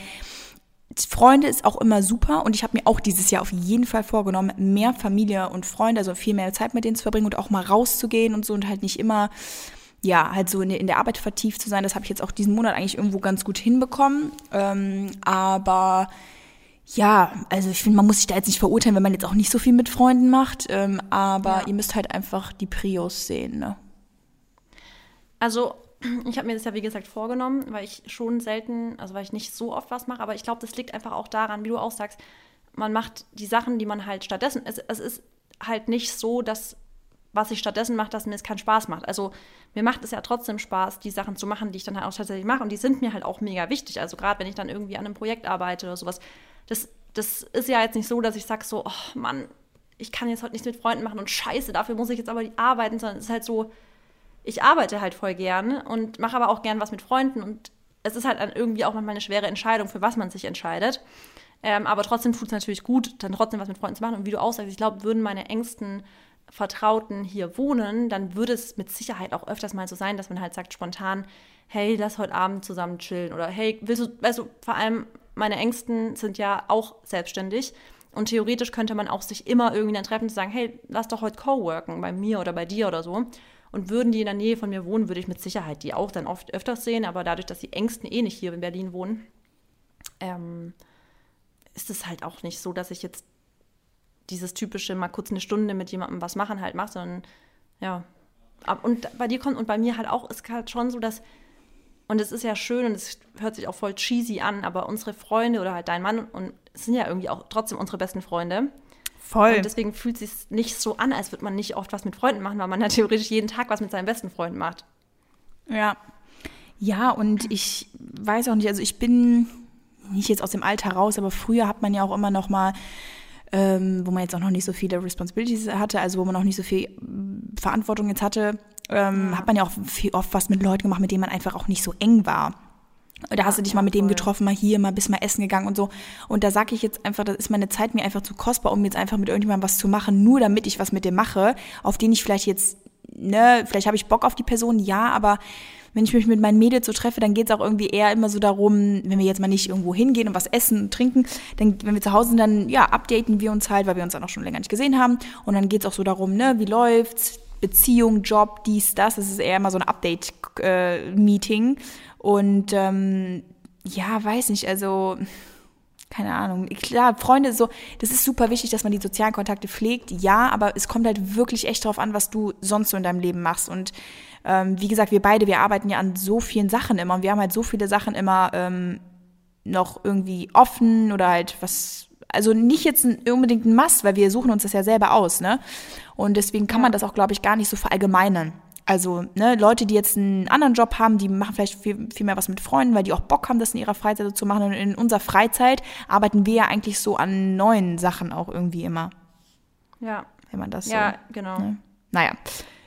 Freunde ist auch immer super. Und ich habe mir auch dieses Jahr auf jeden Fall vorgenommen, mehr Familie und Freunde, also viel mehr Zeit mit denen zu verbringen und auch mal rauszugehen und so und halt nicht immer ja, halt so in, in der Arbeit vertieft zu sein. Das habe ich jetzt auch diesen Monat eigentlich irgendwo ganz gut hinbekommen. Ähm, aber ja, also ich finde, man muss sich da jetzt nicht verurteilen, wenn man jetzt auch nicht so viel mit Freunden macht. Ähm, aber ja. ihr müsst halt einfach die Prios sehen, ne? Also, ich habe mir das ja wie gesagt vorgenommen, weil ich schon selten, also weil ich nicht so oft was mache, aber ich glaube, das liegt einfach auch daran, wie du auch sagst, man macht die Sachen, die man halt stattdessen, es, es ist halt nicht so, dass was ich stattdessen mache, dass mir es keinen Spaß macht. Also mir macht es ja trotzdem Spaß, die Sachen zu machen, die ich dann halt auch tatsächlich mache. Und die sind mir halt auch mega wichtig. Also gerade wenn ich dann irgendwie an einem Projekt arbeite oder sowas, das, das ist ja jetzt nicht so, dass ich sage so, oh Mann, ich kann jetzt heute nichts mit Freunden machen und scheiße, dafür muss ich jetzt aber arbeiten, sondern es ist halt so, ich arbeite halt voll gern und mache aber auch gern was mit Freunden und es ist halt irgendwie auch manchmal eine schwere Entscheidung, für was man sich entscheidet. Ähm, aber trotzdem tut es natürlich gut, dann trotzdem was mit Freunden zu machen. Und wie du auch sagst, ich glaube, würden meine engsten Vertrauten hier wohnen, dann würde es mit Sicherheit auch öfters mal so sein, dass man halt sagt spontan, hey, lass heute Abend zusammen chillen oder hey, willst du, weißt du, vor allem meine Ängsten sind ja auch selbstständig. Und theoretisch könnte man auch sich immer irgendwie dann treffen und sagen, hey, lass doch heute co-worken bei mir oder bei dir oder so. Und würden die in der Nähe von mir wohnen, würde ich mit Sicherheit die auch dann oft öfters sehen. Aber dadurch, dass die Ängsten eh nicht hier in Berlin wohnen, ähm, ist es halt auch nicht so, dass ich jetzt dieses typische mal kurz eine Stunde mit jemandem was machen halt mache, sondern ja. Und bei dir kommt und bei mir halt auch, ist halt schon so, dass und es ist ja schön und es hört sich auch voll cheesy an, aber unsere Freunde oder halt dein Mann und es sind ja irgendwie auch trotzdem unsere besten Freunde. Voll. Und deswegen fühlt es sich nicht so an, als würde man nicht oft was mit Freunden machen, weil man ja theoretisch jeden Tag was mit seinen besten Freunden macht. Ja. Ja, und ich weiß auch nicht, also ich bin nicht jetzt aus dem Alter raus, aber früher hat man ja auch immer noch mal ähm, wo man jetzt auch noch nicht so viele Responsibilities hatte, also wo man auch nicht so viel Verantwortung jetzt hatte, ähm, ja. hat man ja auch viel, oft was mit Leuten gemacht, mit denen man einfach auch nicht so eng war. Da hast du dich mal mit dem getroffen, mal hier, mal bis mal essen gegangen und so. Und da sage ich jetzt einfach, das ist meine Zeit mir einfach zu kostbar, um jetzt einfach mit irgendjemandem was zu machen, nur damit ich was mit dem mache, auf den ich vielleicht jetzt, ne, vielleicht habe ich Bock auf die Person, ja, aber wenn ich mich mit meinen Mädels so treffe, dann geht es auch irgendwie eher immer so darum, wenn wir jetzt mal nicht irgendwo hingehen und was essen und trinken, dann, wenn wir zu Hause sind, dann, ja, updaten wir uns halt, weil wir uns dann auch schon länger nicht gesehen haben. Und dann geht es auch so darum, ne, wie läuft's, Beziehung, Job, dies, das. Das ist eher immer so ein Update-Meeting. Äh, und ähm, ja, weiß nicht, also keine Ahnung. Klar, Freunde, so, das ist super wichtig, dass man die sozialen Kontakte pflegt, ja, aber es kommt halt wirklich echt darauf an, was du sonst so in deinem Leben machst. Und ähm, wie gesagt, wir beide, wir arbeiten ja an so vielen Sachen immer und wir haben halt so viele Sachen immer ähm, noch irgendwie offen oder halt was also nicht jetzt unbedingt ein Must, weil wir suchen uns das ja selber aus, ne? Und deswegen kann man das auch, glaube ich, gar nicht so verallgemeinern. Also ne, Leute, die jetzt einen anderen Job haben, die machen vielleicht viel, viel mehr was mit Freunden, weil die auch Bock haben, das in ihrer Freizeit so zu machen. Und in unserer Freizeit arbeiten wir ja eigentlich so an neuen Sachen auch irgendwie immer. Ja. Wenn man das Ja, so, genau. Ne? Naja.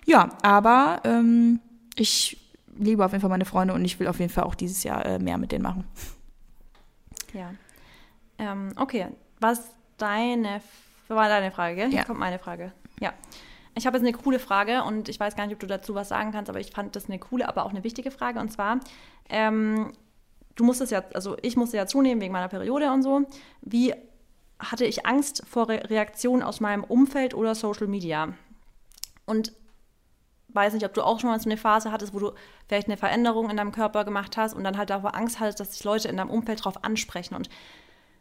Ja, aber ähm, ich liebe auf jeden Fall meine Freunde und ich will auf jeden Fall auch dieses Jahr äh, mehr mit denen machen. Ja. Ähm, okay, was deine, war deine Frage, gell? Hier Ja. kommt meine Frage. Ja. Ich habe jetzt eine coole Frage und ich weiß gar nicht, ob du dazu was sagen kannst, aber ich fand das eine coole, aber auch eine wichtige Frage. Und zwar, ähm, du musstest ja, also ich musste ja zunehmen wegen meiner Periode und so. Wie hatte ich Angst vor Re Reaktionen aus meinem Umfeld oder Social Media? Und weiß nicht, ob du auch schon mal so eine Phase hattest, wo du vielleicht eine Veränderung in deinem Körper gemacht hast und dann halt davor Angst hattest, dass sich Leute in deinem Umfeld drauf ansprechen. Und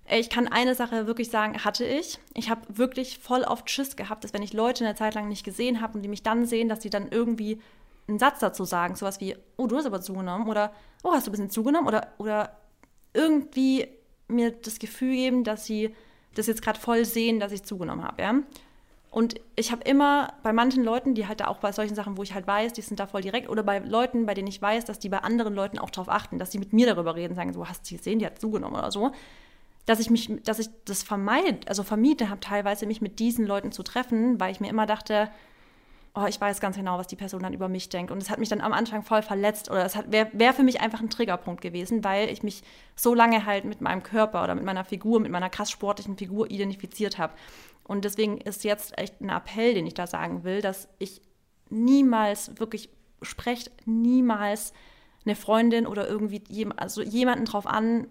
ich kann eine Sache wirklich sagen, hatte ich. Ich habe wirklich voll oft Schiss gehabt, dass wenn ich Leute eine Zeit lang nicht gesehen habe und die mich dann sehen, dass die dann irgendwie einen Satz dazu sagen, sowas wie, oh, du hast aber zugenommen oder oh, hast du ein bisschen zugenommen oder, oder irgendwie mir das Gefühl geben, dass sie das jetzt gerade voll sehen, dass ich zugenommen habe, ja. Und ich habe immer bei manchen Leuten, die halt da auch bei solchen Sachen, wo ich halt weiß, die sind da voll direkt, oder bei Leuten, bei denen ich weiß, dass die bei anderen Leuten auch drauf achten, dass die mit mir darüber reden, sagen, so hast du gesehen, die hat zugenommen oder so, dass ich mich, dass ich das vermeid, also vermieden habe, teilweise mich mit diesen Leuten zu treffen, weil ich mir immer dachte, oh, ich weiß ganz genau, was die Person dann über mich denkt. Und es hat mich dann am Anfang voll verletzt oder es wäre wär für mich einfach ein Triggerpunkt gewesen, weil ich mich so lange halt mit meinem Körper oder mit meiner Figur, mit meiner krass sportlichen Figur identifiziert habe. Und deswegen ist jetzt echt ein Appell, den ich da sagen will, dass ich niemals wirklich sprecht niemals eine Freundin oder irgendwie jem, also jemanden drauf an,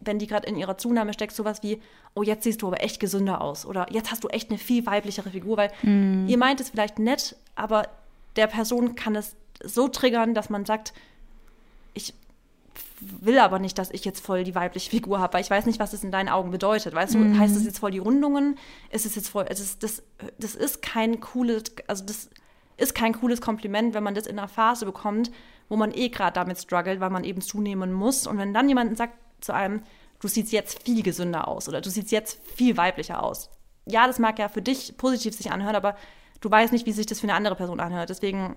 wenn die gerade in ihrer Zunahme steckt, sowas wie, oh, jetzt siehst du aber echt gesünder aus oder jetzt hast du echt eine viel weiblichere Figur, weil ihr meint es vielleicht nett, aber der Person kann es so triggern, dass man sagt, ich will aber nicht, dass ich jetzt voll die weibliche Figur habe, weil ich weiß nicht, was das in deinen Augen bedeutet. Weißt du, heißt das jetzt voll die Rundungen? Ist es jetzt voll, es ist, das, das ist kein cooles, also das ist kein cooles Kompliment, wenn man das in einer Phase bekommt, wo man eh gerade damit struggelt, weil man eben zunehmen muss. Und wenn dann jemand sagt zu einem, du siehst jetzt viel gesünder aus oder du siehst jetzt viel weiblicher aus. Ja, das mag ja für dich positiv sich anhören, aber du weißt nicht, wie sich das für eine andere Person anhört. Deswegen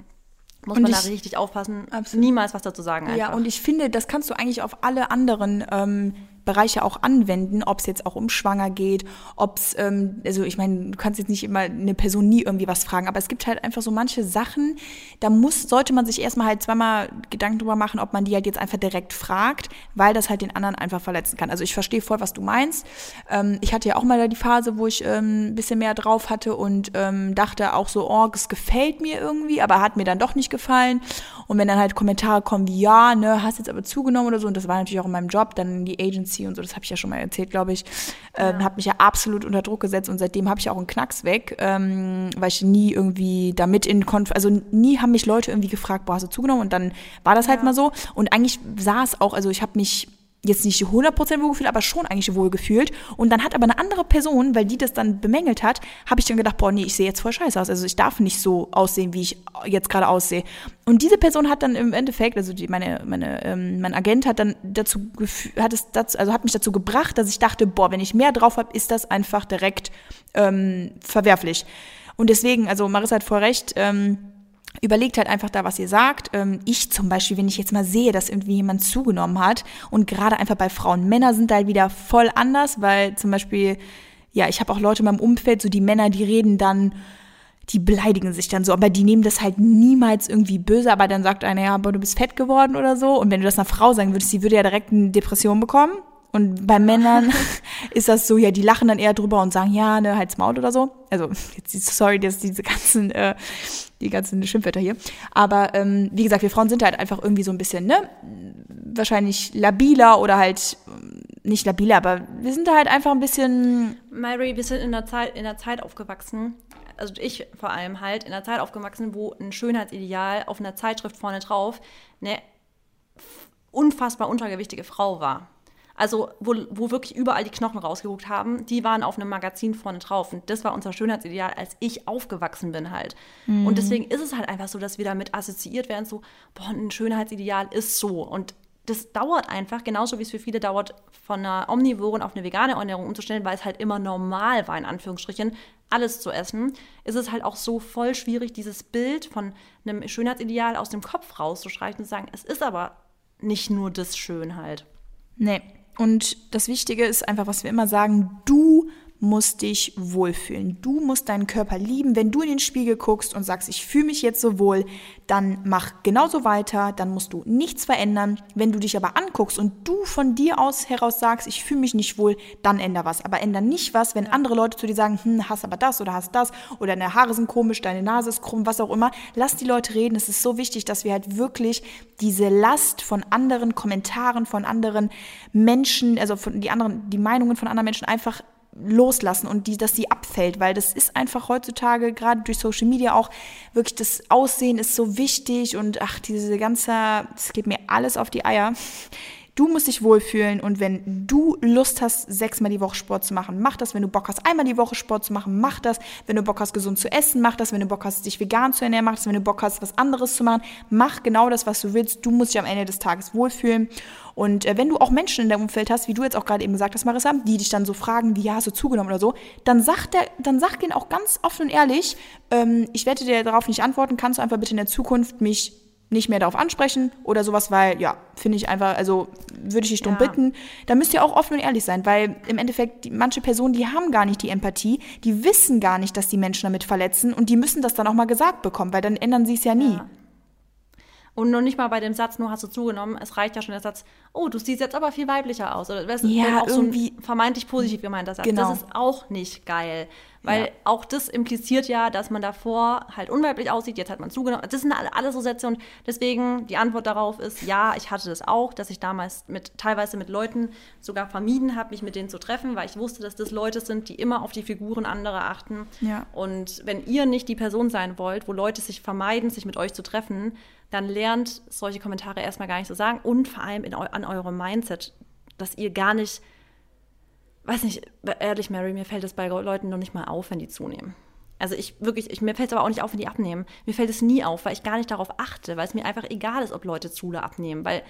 muss Und man da ich- richtig aufpassen, Absolut. niemals was dazu sagen einfach. Ja, und ich finde, das kannst du eigentlich auf alle anderen ähm, Bereiche auch anwenden, ob es jetzt auch um Schwanger geht, ob es, ähm, also ich meine, du kannst jetzt nicht immer eine Person nie irgendwie was fragen, aber es gibt halt einfach so manche Sachen, da muss, sollte man sich erstmal halt zweimal Gedanken drüber machen, ob man die halt jetzt einfach direkt fragt, weil das halt den anderen einfach verletzen kann. Also ich verstehe voll, was du meinst. Ähm, ich hatte ja auch mal da die Phase, wo ich ähm, ein bisschen mehr drauf hatte und ähm, dachte auch so, oh, es gefällt mir irgendwie, aber hat mir dann doch nicht gefallen. Und wenn dann halt Kommentare kommen wie, ja, ne, hast jetzt aber zugenommen oder so, und das war natürlich auch in meinem Job, dann die Agency und so, das habe ich ja schon mal erzählt, glaube ich, ähm, hat mich ja absolut unter Druck gesetzt und seitdem habe ich auch einen Knacks weg, ähm, weil ich nie irgendwie damit in Konf also nie haben mich Leute irgendwie gefragt, boah, hast du zugenommen? Und dann war das halt mal so. Und eigentlich sah es auch, also ich habe mich jetzt nicht 100% wohlgefühlt, aber schon eigentlich wohlgefühlt. Und dann hat aber eine andere Person, weil die das dann bemängelt hat, habe ich dann gedacht, boah, nee, ich sehe jetzt voll scheiße aus. Also ich darf nicht so aussehen, wie ich jetzt gerade aussehe. Und diese Person hat dann im Endeffekt, also die, meine, meine, ähm, mein Agent hat dann dazu, hat es dazu, also hat mich dazu gebracht, dass ich dachte, boah, wenn ich mehr drauf habe, ist das einfach direkt ähm, verwerflich. Und deswegen, also Marissa hat voll recht, ähm, Überlegt halt einfach da, was ihr sagt. Ähm, ich zum Beispiel, wenn ich jetzt mal sehe, dass irgendwie jemand zugenommen hat und gerade einfach bei Frauen, Männer sind da halt wieder voll anders, weil zum Beispiel, ja, ich habe auch Leute in meinem Umfeld, so die Männer, die reden dann, die beleidigen sich dann so, aber die nehmen das halt niemals irgendwie böse, aber dann sagt einer, ja, aber du bist fett geworden oder so. Und wenn du das einer Frau sagen würdest, die würde ja direkt eine Depression bekommen. Und bei Männern ist das so, ja, die lachen dann eher drüber und sagen, ja, ne, halt's Maul oder so. Also, jetzt, sorry, dass diese ganzen, äh, die ganzen Schimpfwörter hier. Aber ähm, wie gesagt, wir Frauen sind halt einfach irgendwie so ein bisschen, ne, wahrscheinlich labiler oder halt ähm, nicht labiler, aber wir sind da halt einfach ein bisschen, Mary, wir sind in der Zeit, in der Zeit aufgewachsen, also ich vor allem halt, in der Zeit aufgewachsen, wo ein Schönheitsideal auf einer Zeitschrift vorne drauf eine unfassbar untergewichtige Frau war. Also, wo, wo wirklich überall die Knochen rausgeguckt haben, die waren auf einem Magazin vorne drauf. Und das war unser Schönheitsideal, als ich aufgewachsen bin halt. Und deswegen ist es halt einfach so, dass wir damit assoziiert werden, so, boah, ein Schönheitsideal ist so. Und das dauert einfach, genauso wie es für viele dauert, von einer omnivoren auf eine vegane Ernährung umzustellen, weil es halt immer normal war, in Anführungsstrichen, alles zu essen, ist es halt auch so voll schwierig, dieses Bild von einem Schönheitsideal aus dem Kopf rauszustreichen und zu sagen, es ist aber nicht nur das Schönheit. Nee. Und das Wichtige ist einfach, was wir immer sagen, du musst dich wohlfühlen. Du musst deinen Körper lieben. Wenn du in den Spiegel guckst und sagst, ich fühle mich jetzt so wohl, dann mach genauso weiter, dann musst du nichts verändern. Wenn du dich aber anguckst und du von dir aus heraus sagst, ich fühle mich nicht wohl, dann änder was. Aber änder nicht was, wenn andere Leute zu dir sagen, hm, hast aber das oder hast das oder deine Haare sind komisch, deine Nase ist krumm, was auch immer. Lass die Leute reden. Es ist so wichtig, dass wir halt wirklich diese Last von anderen Kommentaren, von anderen Menschen, also von die anderen, die Meinungen von anderen Menschen einfach loslassen und die, dass sie abfällt, weil das ist einfach heutzutage, gerade durch Social Media auch, wirklich das Aussehen ist so wichtig und ach, diese ganze, es geht mir alles auf die Eier. Du musst dich wohlfühlen und wenn du Lust hast, sechsmal die Woche Sport zu machen, mach das. Wenn du Bock hast, einmal die Woche Sport zu machen, mach das. Wenn du Bock hast, gesund zu essen, mach das. Wenn du Bock hast, dich vegan zu ernähren, mach das. Wenn du Bock hast, was anderes zu machen, mach genau das, was du willst. Du musst dich am Ende des Tages wohlfühlen. Und äh, wenn du auch Menschen in deinem Umfeld hast, wie du jetzt auch gerade eben gesagt hast, Marissa, die dich dann so fragen, wie ja, hast du zugenommen oder so, dann sag, der, dann sag denen auch ganz offen und ehrlich, ähm, ich werde dir darauf nicht antworten, kannst du einfach bitte in der Zukunft mich nicht mehr darauf ansprechen oder sowas, weil ja, finde ich einfach, also würde ich dich darum Ja. bitten. Da müsst ihr auch offen und ehrlich sein, weil im Endeffekt die, manche Personen, die haben gar nicht die Empathie, die wissen gar nicht, dass die Menschen damit verletzen und die müssen das dann auch mal gesagt bekommen, weil dann ändern sie es ja nie. Ja. Und noch nicht mal bei dem Satz, nur hast du zugenommen, es reicht ja schon der Satz, oh, du siehst jetzt aber viel weiblicher aus. Oder das ist Ja, auch irgendwie- so ein vermeintlich positiv gemeinter Satz. Genau. Das ist auch nicht geil. Weil Ja. auch das impliziert ja, dass man davor halt unweiblich aussieht, jetzt hat man zugenommen. Das sind alle, alle so Sätze und deswegen die Antwort darauf ist, ja, ich hatte das auch, dass ich damals mit teilweise mit Leuten sogar vermieden habe, mich mit denen zu treffen, weil ich wusste, dass das Leute sind, die immer auf die Figuren anderer achten. Ja. Und wenn ihr nicht die Person sein wollt, wo Leute sich vermeiden, sich mit euch zu treffen, dann lernt solche Kommentare erstmal gar nicht zu sagen und vor allem in an eurem Mindset, dass ihr gar nicht, weiß nicht, ehrlich, Mary, mir fällt es bei Leuten noch nicht mal auf, wenn die zunehmen. Also ich wirklich, ich, mir fällt es aber auch nicht auf, wenn die abnehmen. Mir fällt es nie auf, weil ich gar nicht darauf achte, weil es mir einfach egal ist, ob Leute zu oder abnehmen, weil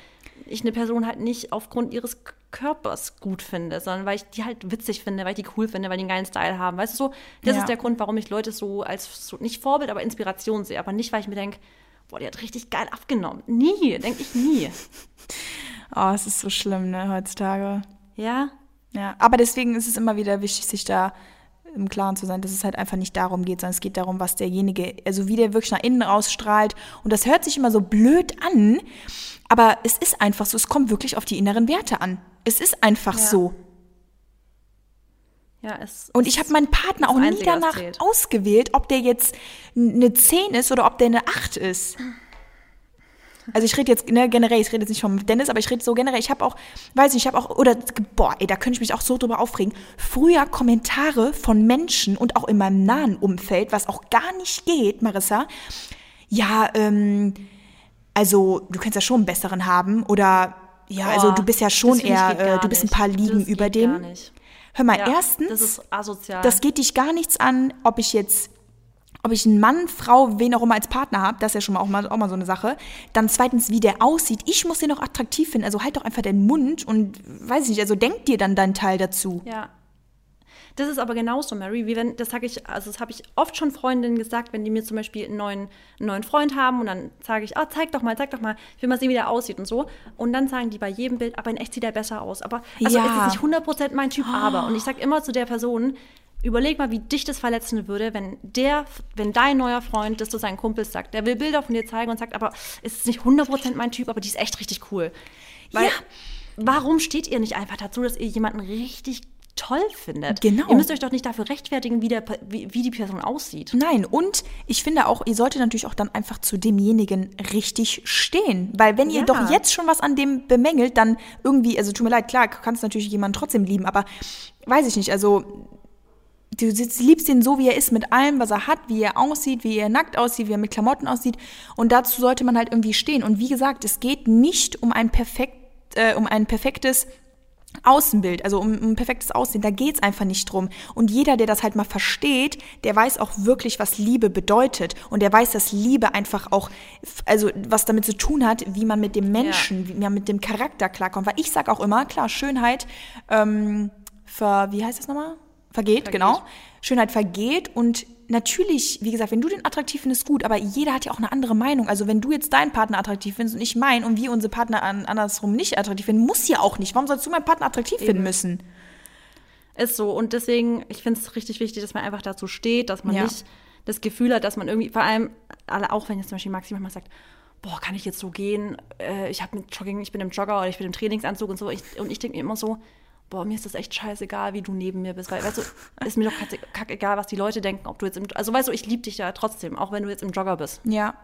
ich eine Person halt nicht aufgrund ihres Körpers gut finde, sondern weil ich die halt witzig finde, weil ich die cool finde, weil die einen geilen Style haben. Weißt du so, das Ja. ist der Grund, warum ich Leute so als, so, nicht Vorbild, aber Inspiration sehe. Aber nicht, weil ich mir denke, boah, die hat richtig geil abgenommen. Nie, denke ich nie. Oh, es ist so schlimm, ne, heutzutage. Ja, Ja, aber deswegen ist es immer wieder wichtig, sich da im Klaren zu sein, dass es halt einfach nicht darum geht, sondern es geht darum, was derjenige, also wie der wirklich nach innen ausstrahlt. Und das hört sich immer so blöd an, aber es ist einfach so, es kommt wirklich auf die inneren Werte an. Es ist einfach Ja. so. Ja, es Und ich habe meinen Partner auch nie danach ausgewählt, ob der jetzt eine 10 ist oder ob der eine 8 ist. Also ich rede jetzt ne, generell, ich rede jetzt nicht vom Dennis, aber ich rede so generell. Ich habe auch, weiß nicht, ich habe auch, oder boah, ey, da könnte ich mich auch so drüber aufregen. Früher Kommentare von Menschen und auch in meinem nahen Umfeld, was auch gar nicht geht, Marissa. Ja, ähm, also du könntest ja schon einen besseren haben oder ja, also Boah, du bist ja schon eher, äh, du bist ein paar Ligen Das über geht gar dem. nicht. Hör mal, Ja, erstens, das ist asozial. das geht dich gar nichts an, ob ich jetzt, ob ich einen Mann, Frau, wen auch immer als Partner habe, das ist ja schon mal auch, mal auch mal so eine Sache. Dann zweitens, wie der aussieht. Ich muss den noch attraktiv finden, also halt doch einfach den Mund und weiß ich nicht, also denk dir dann deinen Teil dazu. Ja. Das ist aber genauso, Mary, wie wenn, das sage ich, also das habe ich oft schon Freundinnen gesagt, wenn die mir zum Beispiel einen neuen, einen neuen Freund haben und dann sage ich, ah, zeig doch mal, zeig doch mal, ich will mal sehen, wie der aussieht und so. Und dann sagen die bei jedem Bild, aber in echt sieht er besser aus. Aber, also Ja. es ist nicht 100% mein Typ, aber. Und ich sage immer zu der Person, überleg mal, wie dich das verletzen würde, wenn der, wenn dein neuer Freund das zu seinen Kumpels sagt. Der will Bilder von dir zeigen und sagt, aber es ist nicht 100% mein Typ, aber die ist echt richtig cool. Weil, Ja. warum steht ihr nicht einfach dazu, dass ihr jemanden richtig toll findet? Genau. Ihr müsst euch doch nicht dafür rechtfertigen, wie, der, wie, wie die Person aussieht. Nein, und ich finde auch, ihr solltet natürlich auch dann einfach zu demjenigen richtig stehen. Weil wenn ihr Ja. doch jetzt schon was an dem bemängelt, dann irgendwie, also tut mir leid, klar, kannst natürlich jemanden trotzdem lieben, aber weiß ich nicht, also du liebst ihn so, wie er ist, mit allem, was er hat, wie er aussieht, wie er nackt aussieht, wie er mit Klamotten aussieht. Und dazu sollte man halt irgendwie stehen. Und wie gesagt, es geht nicht um ein perfekt, äh, um ein perfektes Außenbild, also um, um ein perfektes Aussehen, da geht's einfach nicht drum. Und jeder, der das halt mal versteht, der weiß auch wirklich, was Liebe bedeutet. Und der weiß, dass Liebe einfach auch, also was damit zu tun hat, wie man mit dem Menschen, wie man mit dem Charakter klarkommt. Weil ich sag auch immer, klar, Schönheit, ähm, ver, wie heißt das nochmal? Vergeht, Vergeht. genau. Schönheit vergeht und natürlich, wie gesagt, wenn du den attraktiv findest, gut, aber jeder hat ja auch eine andere Meinung. Also wenn du jetzt deinen Partner attraktiv findest und ich meinen und wir unsere Partner an, andersrum nicht attraktiv finden, muss ja auch nicht. Warum sollst du meinen Partner attraktiv finden müssen? Ist so. Und deswegen, ich finde es richtig wichtig, dass man einfach dazu steht, dass man Ja. nicht das Gefühl hat, dass man irgendwie, vor allem, alle, auch wenn jetzt zum Beispiel Maxi manchmal sagt, boah, kann ich jetzt so gehen? Äh, ich habe mit Jogging, ich bin im Jogger oder ich bin im Trainingsanzug und so. Ich, und ich denke mir immer so, boah, mir ist das echt scheißegal, wie du neben mir bist. Weil, weißt du, ist mir doch kack- kackegal, was die Leute denken, ob du jetzt im, also weißt du, ich liebe dich ja trotzdem, auch wenn du jetzt im Jogger bist. Ja.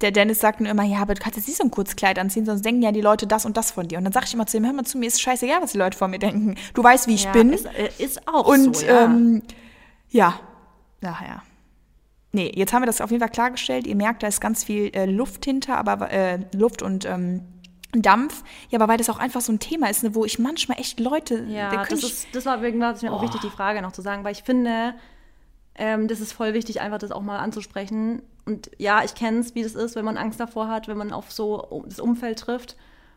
Der Dennis sagt nur immer, ja, aber du kannst jetzt nicht so ein Kurzkleid anziehen, sonst denken ja die Leute das und das von dir. Und dann sage ich immer zu ihm, hör mal zu, mir ist scheißegal, was die Leute von mir denken. Du weißt, wie ich ja, bin. Ist, äh, ist auch Und so, ja. ähm, ja, naja. Nee, jetzt haben wir das auf jeden Fall klargestellt. Ihr merkt, da ist ganz viel äh, Luft hinter, aber äh, Luft und ähm, Dampf. Ja, aber weil das auch einfach so ein Thema ist, ne, wo ich manchmal echt Leute. Ja, das, ist, das war wegen war es mir auch wichtig, die Frage noch zu sagen, weil ich finde, ähm, das ist voll wichtig, einfach das auch mal anzusprechen. Und ja, ich kenne es, wie das ist, wenn man Angst davor hat, wenn man auf so das Umfeld trifft.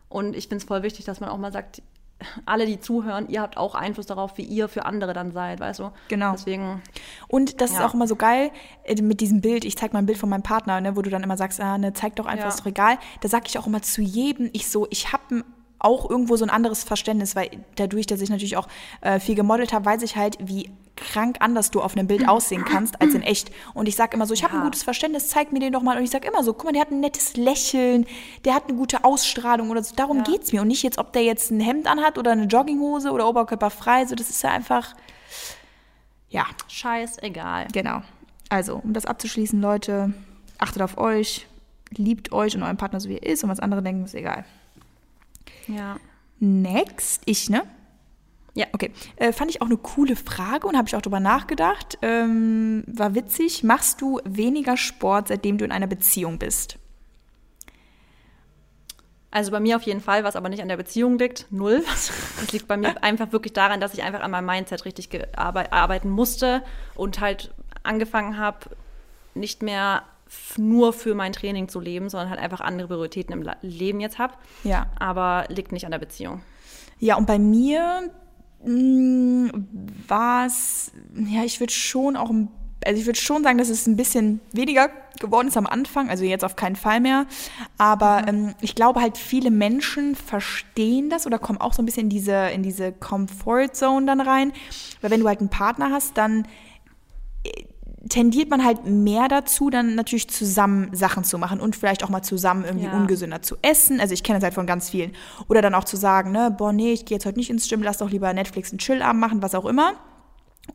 Und ich finde es voll wichtig, dass man auch mal sagt, alle, die zuhören, ihr habt auch Einfluss darauf, wie ihr für andere dann seid, weißt du? Genau. Deswegen, Und das ist Ja. auch immer so geil äh, mit diesem Bild. Ich zeig mal ein Bild von meinem Partner, ne, wo du dann immer sagst, ah, ne, zeig doch einfach, Ja. ist doch egal. Da sag ich auch immer zu jedem, ich so, ich habe auch irgendwo so ein anderes Verständnis, weil dadurch, dass ich natürlich auch äh, viel gemodelt habe, weiß ich halt, wie krank anders du auf einem Bild aussehen kannst als in echt. Und ich sag immer so, ich habe ein Ja. gutes Verständnis, zeig mir den doch mal. Und ich sag immer so, guck mal, der hat ein nettes Lächeln, der hat eine gute Ausstrahlung oder so. Darum Ja. geht's mir. Und nicht jetzt, ob der jetzt ein Hemd anhat oder eine Jogginghose oder oberkörperfrei. So, das ist ja einfach, ja. scheißegal. Genau. Also, um das abzuschließen, Leute, achtet auf euch, liebt euch und euren Partner so wie er ist und was andere denken, ist egal. Ja. Next, ich, ne? Ja. Okay. Äh, fand ich auch eine coole Frage und habe ich auch drüber nachgedacht. Ähm, war witzig. Machst du weniger Sport, seitdem du in einer Beziehung bist? Also bei mir auf jeden Fall, was aber nicht an der Beziehung liegt, null. Es liegt bei mir einfach wirklich daran, dass ich einfach an meinem Mindset richtig arbeiten musste und halt angefangen habe, nicht mehr nur für mein Training zu leben, sondern halt einfach andere Prioritäten im Leben jetzt habe. Ja. Aber liegt nicht an der Beziehung. Ja, und bei mir war es, ja, ich würde schon auch, also ich würde schon sagen, dass es ein bisschen weniger geworden ist am Anfang, also jetzt auf keinen Fall mehr. Aber ähm, ich glaube halt, viele Menschen verstehen das oder kommen auch so ein bisschen in diese, in diese Comfort Zone dann rein. Weil wenn du halt einen Partner hast, dann tendiert man halt mehr dazu, dann natürlich zusammen Sachen zu machen und vielleicht auch mal zusammen irgendwie Ja. ungesünder zu essen. Also ich kenne das halt von ganz vielen. Oder dann auch zu sagen, ne, boah, nee, ich gehe jetzt heute nicht ins Gym, lass doch lieber Netflix einen Chillabend machen, was auch immer.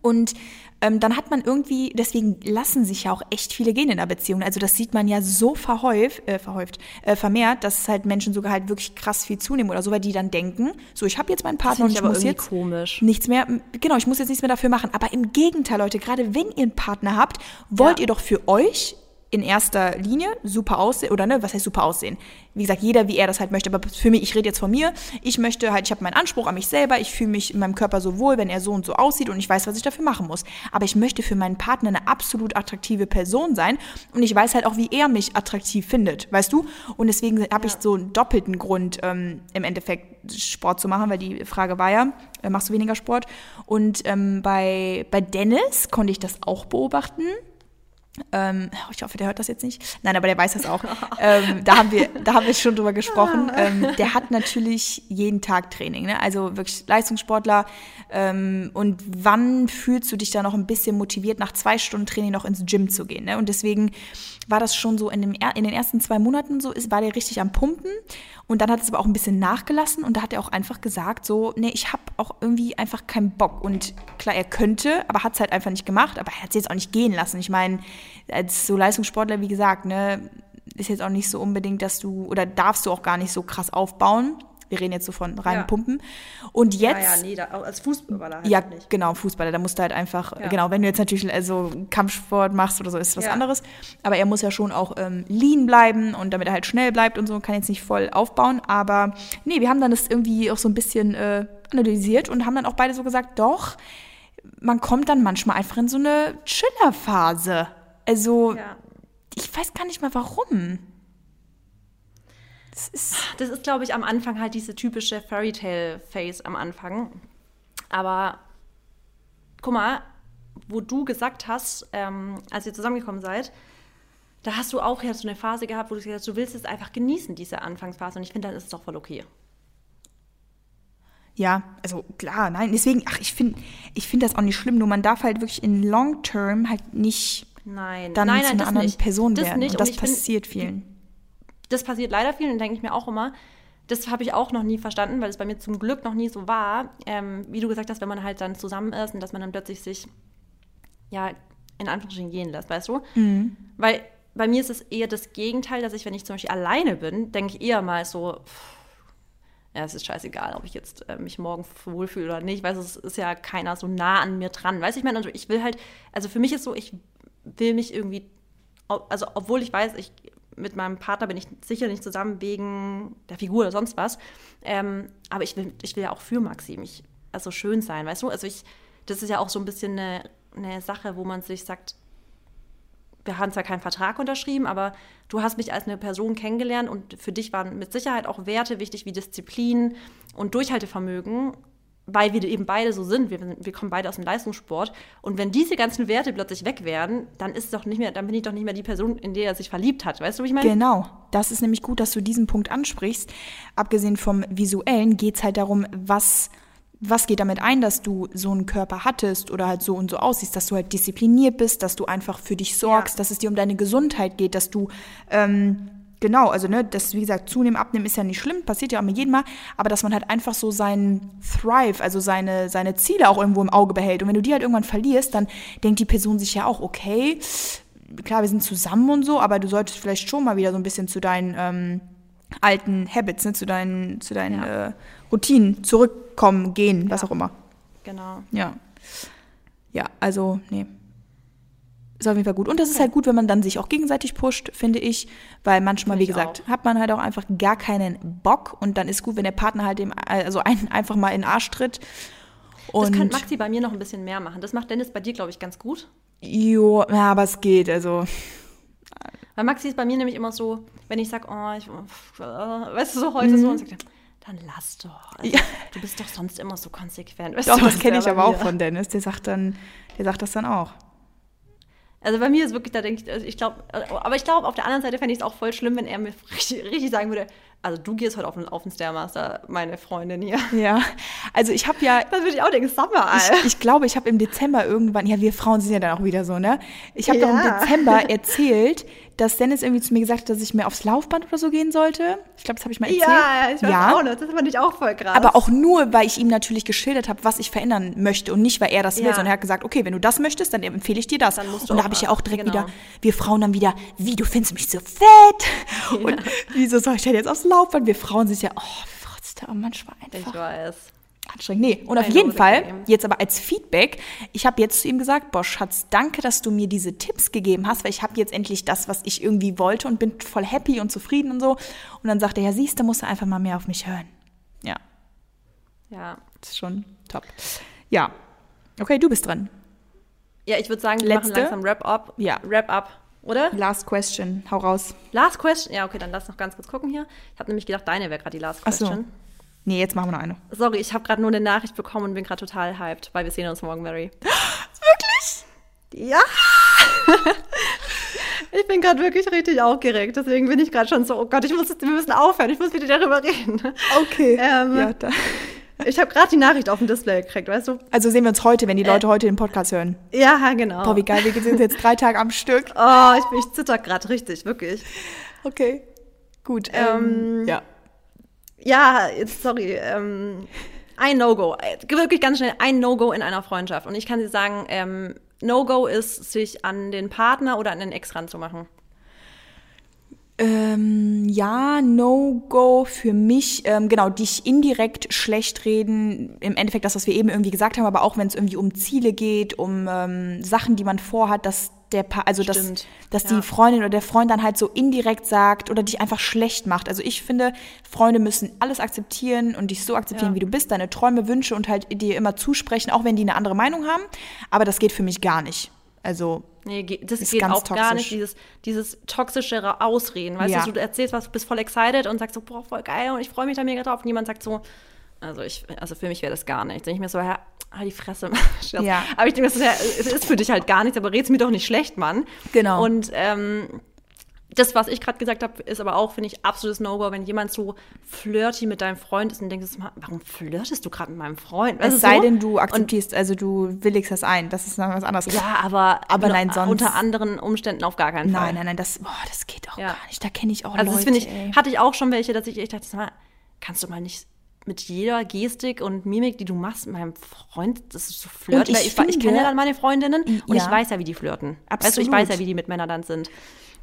Und ähm, dann hat man irgendwie, deswegen lassen sich ja auch echt viele gehen in der Beziehung. Also das sieht man ja so verhäuft, äh, verhäuft, äh, vermehrt, dass halt Menschen sogar halt wirklich krass viel zunehmen oder so, weil die dann denken, so ich habe jetzt meinen Partner und ich muss jetzt komisch. nichts mehr, genau, ich muss jetzt nichts mehr dafür machen. Aber im Gegenteil, Leute, gerade wenn ihr einen Partner habt, wollt Ja. ihr doch für euch in erster Linie super aussehen, oder ne, was heißt super aussehen? Wie gesagt, jeder, wie er das halt möchte, aber für mich, ich rede jetzt von mir, ich möchte halt, ich habe meinen Anspruch an mich selber, ich fühle mich in meinem Körper so wohl, wenn er so und so aussieht und ich weiß, was ich dafür machen muss. Aber ich möchte für meinen Partner eine absolut attraktive Person sein und ich weiß halt auch, wie er mich attraktiv findet, weißt du? Und deswegen habe ich so einen doppelten Grund, ähm, im Endeffekt Sport zu machen, weil die Frage war ja, äh, machst du weniger Sport? Und ähm, bei, bei Dennis konnte ich das auch beobachten. Ähm, ich hoffe, der hört das jetzt nicht. Nein, aber der weiß das auch. ähm, da, haben wir, da haben wir schon drüber gesprochen. Ähm, der hat natürlich jeden Tag Training, ne? also wirklich Leistungssportler. Ähm, und wann fühlst du dich da noch ein bisschen motiviert, nach zwei Stunden Training noch ins Gym zu gehen? Ne? Und deswegen war das schon so in, dem, in den ersten zwei Monaten so, ist, war der richtig am Pumpen. Und dann hat es aber auch ein bisschen nachgelassen und da hat er auch einfach gesagt, so, nee, ich habe auch irgendwie einfach keinen Bock. Und klar, er könnte, aber hat es halt einfach nicht gemacht, aber er hat es jetzt auch nicht gehen lassen. Ich meine, als so Leistungssportler, wie gesagt, ne, ist jetzt auch nicht so unbedingt, dass du, oder darfst du auch gar nicht so krass aufbauen. Wir reden jetzt so von reinpumpen. Und jetzt. Ja, ja, nee, da, als Fußballer halt Ja, nicht. genau, Fußballer. Da musst du halt einfach, Ja. genau, wenn du jetzt natürlich also Kampfsport machst oder so, ist was Ja. anderes. Aber er muss ja schon auch ähm, lean bleiben und damit er halt schnell bleibt und so, kann jetzt nicht voll aufbauen. Aber nee, wir haben dann das irgendwie auch so ein bisschen äh, analysiert und haben dann auch beide so gesagt, doch, man kommt dann manchmal einfach in so eine Chillerphase. Also, Ja. ich weiß gar nicht mal warum. Das ist. Das ist, glaube ich, am Anfang halt diese typische Fairy Tale Face am Anfang. Aber guck mal, wo du gesagt hast, ähm, als ihr zusammengekommen seid, da hast du auch jetzt so eine Phase gehabt, wo du gesagt hast, du willst es einfach genießen, diese Anfangsphase. Und ich finde, dann ist es doch voll okay. Ja, also klar, nein, deswegen, ach, ich finde ich find das auch nicht schlimm, nur man darf halt wirklich in Long Term halt nicht Nein, dann nein, zu nein, einer das anderen nicht. Person das werden. Nicht. Und das Und passiert vielen. das passiert leider vielen, und denke ich mir auch immer, das habe ich auch noch nie verstanden, weil es bei mir zum Glück noch nie so war. Ähm, wie du gesagt hast, wenn man halt dann zusammen ist und dass man dann plötzlich sich, ja, in Anführungsstrichen gehen lässt, weißt du? Weil bei mir ist es eher das Gegenteil, dass ich, wenn ich zum Beispiel alleine bin, denke ich eher mal so, pff, ja, es ist scheißegal, ob ich jetzt äh, mich morgen wohlfühle oder nicht. Du, es ist ja keiner so nah an mir dran. Weißt du, ich meine, also ich will halt, also für mich ist so, ich will mich irgendwie also obwohl ich weiß, ich mit meinem Partner bin ich sicher nicht zusammen wegen der Figur oder sonst was, ähm, aber ich will, ich will ja auch für Maxim, ich, also schön sein, weißt du? Also ich, das ist ja auch so ein bisschen eine, eine Sache, wo man sich sagt, wir haben zwar keinen Vertrag unterschrieben, aber du hast mich als eine Person kennengelernt und für dich waren mit Sicherheit auch Werte wichtig wie Disziplin und Durchhaltevermögen, weil wir eben beide so sind. Wir, wir kommen beide aus dem Leistungssport. Und wenn diese ganzen Werte plötzlich weg werden, dann ist es doch nicht mehr, dann bin ich doch nicht mehr die Person, in die er sich verliebt hat. Weißt du, wie ich meine? Genau, das ist nämlich gut, dass du diesen Punkt ansprichst. Abgesehen vom Visuellen geht es halt darum, was, was geht damit ein, dass du so einen Körper hattest oder halt so und so aussiehst, dass du halt diszipliniert bist, dass du einfach für dich sorgst, Ja. dass es dir um deine Gesundheit geht, dass du ähm, Genau, also ne, das, wie gesagt, zunehmen, abnehmen ist ja nicht schlimm, passiert ja auch mit jedem Mal, aber dass man halt einfach so seinen Thrive, also seine, seine Ziele auch irgendwo im Auge behält. Und wenn du die halt irgendwann verlierst, dann denkt die Person sich ja auch, okay, klar, wir sind zusammen und so, aber du solltest vielleicht schon mal wieder so ein bisschen zu deinen ähm, alten Habits, ne, zu deinen, zu deinen Ja. äh, Routinen zurückkommen, gehen, was Ja. auch immer. Genau. Ja. Ja, also, nee. Ist auf jeden Fall gut. Und das ist halt gut, wenn man dann sich auch gegenseitig pusht, finde ich. Weil manchmal, wie gesagt, auch. hat man halt auch einfach gar keinen Bock. Und dann ist gut, wenn der Partner halt dem, also einen einfach mal in den Arsch tritt. Das Und kann Maxi bei mir noch ein bisschen mehr machen. Das macht Dennis bei dir, glaube ich, ganz gut. jo, ja, aber es geht. Also, Weil Maxi ist bei mir nämlich immer so, wenn ich sage, oh, ich, äh, weißt du, so heute so, und sagt dann lass doch. Also, Ja. Du bist doch sonst immer so konsequent. Weißt doch, du, das kenne ich aber auch von Dennis. Der sagt dann, der sagt das dann auch. Also bei mir ist wirklich, da denke ich, also ich glaube, aber ich glaube, auf der anderen Seite fände ich es auch voll schlimm, wenn er mir richtig, richtig sagen würde, also du gehst heute auf den, auf den Stairmaster, meine Freundin hier. Ja, also ich habe ja Dann würde ich auch denken, sag mal, Ich, Alter. ich glaube, ich habe im Dezember irgendwann, ja, wir Frauen sind ja dann auch wieder so, ne? Ich habe doch im Ja. Dezember erzählt, dass Dennis irgendwie zu mir gesagt hat, dass ich mehr aufs Laufband oder so gehen sollte. Ich glaube, das habe ich mal erzählt. Ja, ich weiß auch noch, das fand ich auch voll krass. Aber auch nur, weil ich ihm natürlich geschildert habe, was ich verändern möchte und nicht, weil er das will, Ja. sondern er hat gesagt, okay, wenn du das möchtest, dann empfehle ich dir das. Und da habe ich ja auch direkt Genau. wieder, wir Frauen dann wieder, wie, du findest mich so fett? Und wieso soll ich denn jetzt aufs Laufband? Wir Frauen sind ja, oh, trotzdem manchmal einfach ich weiß. Anstrengend. Nee, und auf jeden Fall, jetzt aber als Feedback, ich habe jetzt zu ihm gesagt, boah, Schatz, danke, dass du mir diese Tipps gegeben hast, weil ich habe jetzt endlich das, was ich irgendwie wollte und bin voll happy und zufrieden und so. Und dann sagt er, ja, siehst du, musst du einfach mal mehr auf mich hören. Ja, Ja. das ist schon top. Ja, okay, du bist dran. Ja, ich würde sagen, wir Letzte? machen langsam Wrap-up. Ja. Wrap-up, oder? Last question, hau raus. Last question. Ja, okay, dann lass noch ganz kurz gucken hier. Ich habe nämlich gedacht, deine wäre gerade die Last Ach so. Nee, jetzt machen wir noch eine. Sorry, ich habe gerade nur eine Nachricht bekommen und bin gerade total hyped, weil wir sehen uns morgen, Mary. Wirklich? Ja. ich bin gerade wirklich richtig aufgeregt. Deswegen bin ich gerade schon so, oh Gott, ich muss, wir müssen aufhören. Ich muss wieder darüber reden. Okay. Ähm, ja, da. Ich habe gerade die Nachricht auf dem Display gekriegt, weißt du? Also sehen wir uns heute, wenn die Leute heute den Podcast hören. Ja, genau. Boah, wie geil, wir sind jetzt drei Tage am Stück. Oh, ich, bin- ich zitter gerade richtig, wirklich. Okay. Gut. Ähm, ja. Ja, sorry. Ähm, ein No-Go. Äh, Wirklich ganz schnell ein No-Go in einer Freundschaft. Und ich kann dir sagen, ähm, No-Go ist, sich an den Partner oder an den Ex ranzumachen. Ähm, ja, No-Go für mich, ähm, genau, dich indirekt schlecht reden. Im Endeffekt das, was wir eben irgendwie gesagt haben, aber auch wenn es irgendwie um Ziele geht, um ähm, Sachen, die man vorhat, dass der pa also dass, Stimmt, dass ja. die Freundin oder der Freund dann halt so indirekt sagt oder dich einfach schlecht macht. Also ich finde, Freunde müssen alles akzeptieren und dich so akzeptieren, Ja. wie du bist, deine Träume, Wünsche und halt dir immer zusprechen, auch wenn die eine andere Meinung haben. Aber das geht für mich gar nicht. Also Nee, das Ist geht ganz auch gar nicht, toxisch. dieses, dieses toxischere Ausreden. Weißt Ja. du, du erzählst was, bist voll excited und sagst so, boah, voll geil und ich freue mich da mega drauf. Und jemand sagt so, also ich, also für mich wäre das gar nichts. Denke ich mir so, ja, halt die Fresse. Ja. Aber ich denke mir so, ja, es ist für dich halt gar nichts, aber red's mir doch nicht schlecht, Mann. Genau. Und ähm, das, was ich gerade gesagt habe, ist aber auch, finde ich, absolutes No-Go, wenn jemand so flirty mit deinem Freund ist und denkst, warum flirtest du gerade mit meinem Freund? Weißt es sei so? denn, du akzeptierst, also du willigst das ein. Das ist noch was anderes. Ja, aber, Aber nur nein, sonst- unter anderen Umständen auf gar keinen Fall. Nein, nein, nein, das, boah, das geht auch Ja. gar nicht. Da kenne ich auch Also Leute. das finde ich, ey. hatte ich auch schon welche, dass ich echt dachte, sag mal, kannst du mal nicht mit jeder Gestik und Mimik, die du machst, mit meinem Freund, das ist so Und weil ich ich, ich kenne finde- ja dann meine Freundinnen und Ja. ich weiß ja, wie die flirten. Weißt du, ich Absolut. weiß ja, wie die mit Männern dann sind.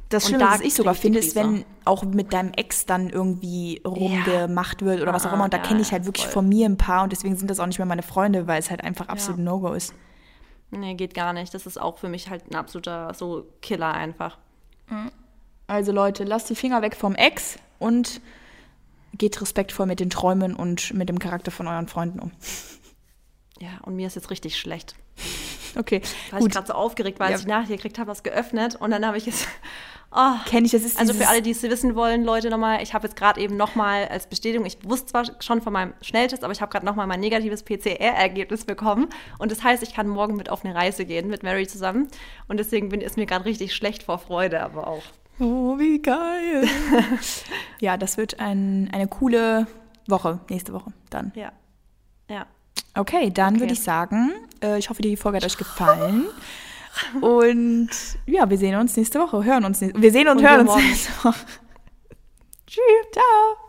Das Und Schlimme, da was ich sogar finde, ist, wenn auch mit deinem Ex dann irgendwie rumgemacht wird oder was auch Ah, immer. Und da ja, kenne ich ja, halt wirklich voll. von mir ein paar und deswegen sind das auch nicht mehr meine Freunde, weil es halt einfach absolut No-Go ist. Nee, geht gar nicht. Das ist auch für mich halt ein absoluter so Killer einfach. Also Leute, lasst die Finger weg vom Ex und geht respektvoll mit den Träumen und mit dem Charakter von euren Freunden um. Ja, und mir ist jetzt richtig schlecht. Okay, Weil ich gut. gerade so aufgeregt war, Ja. ich Nachricht gekriegt habe, was geöffnet und dann habe ich es. Oh, Kenne ich, das ist Also für alle, die es wissen wollen, Leute, nochmal, ich habe jetzt gerade eben nochmal als Bestätigung, ich wusste zwar schon von meinem Schnelltest, aber ich habe gerade nochmal mein negatives PCR-Ergebnis bekommen. Und das heißt, ich kann morgen mit auf eine Reise gehen mit Mary zusammen. Und deswegen bin, ist mir gerade richtig schlecht vor Freude, aber auch. Oh, wie geil. ja, das wird ein, eine coole Woche, nächste Woche dann. Ja. Ja. Okay, dann Okay. würde ich sagen, äh, ich hoffe, die Folge hat euch gefallen. Und ja, wir sehen uns nächste Woche, hören uns nächste Wir sehen und, Und hören uns nächste Woche. Tschüss, ciao.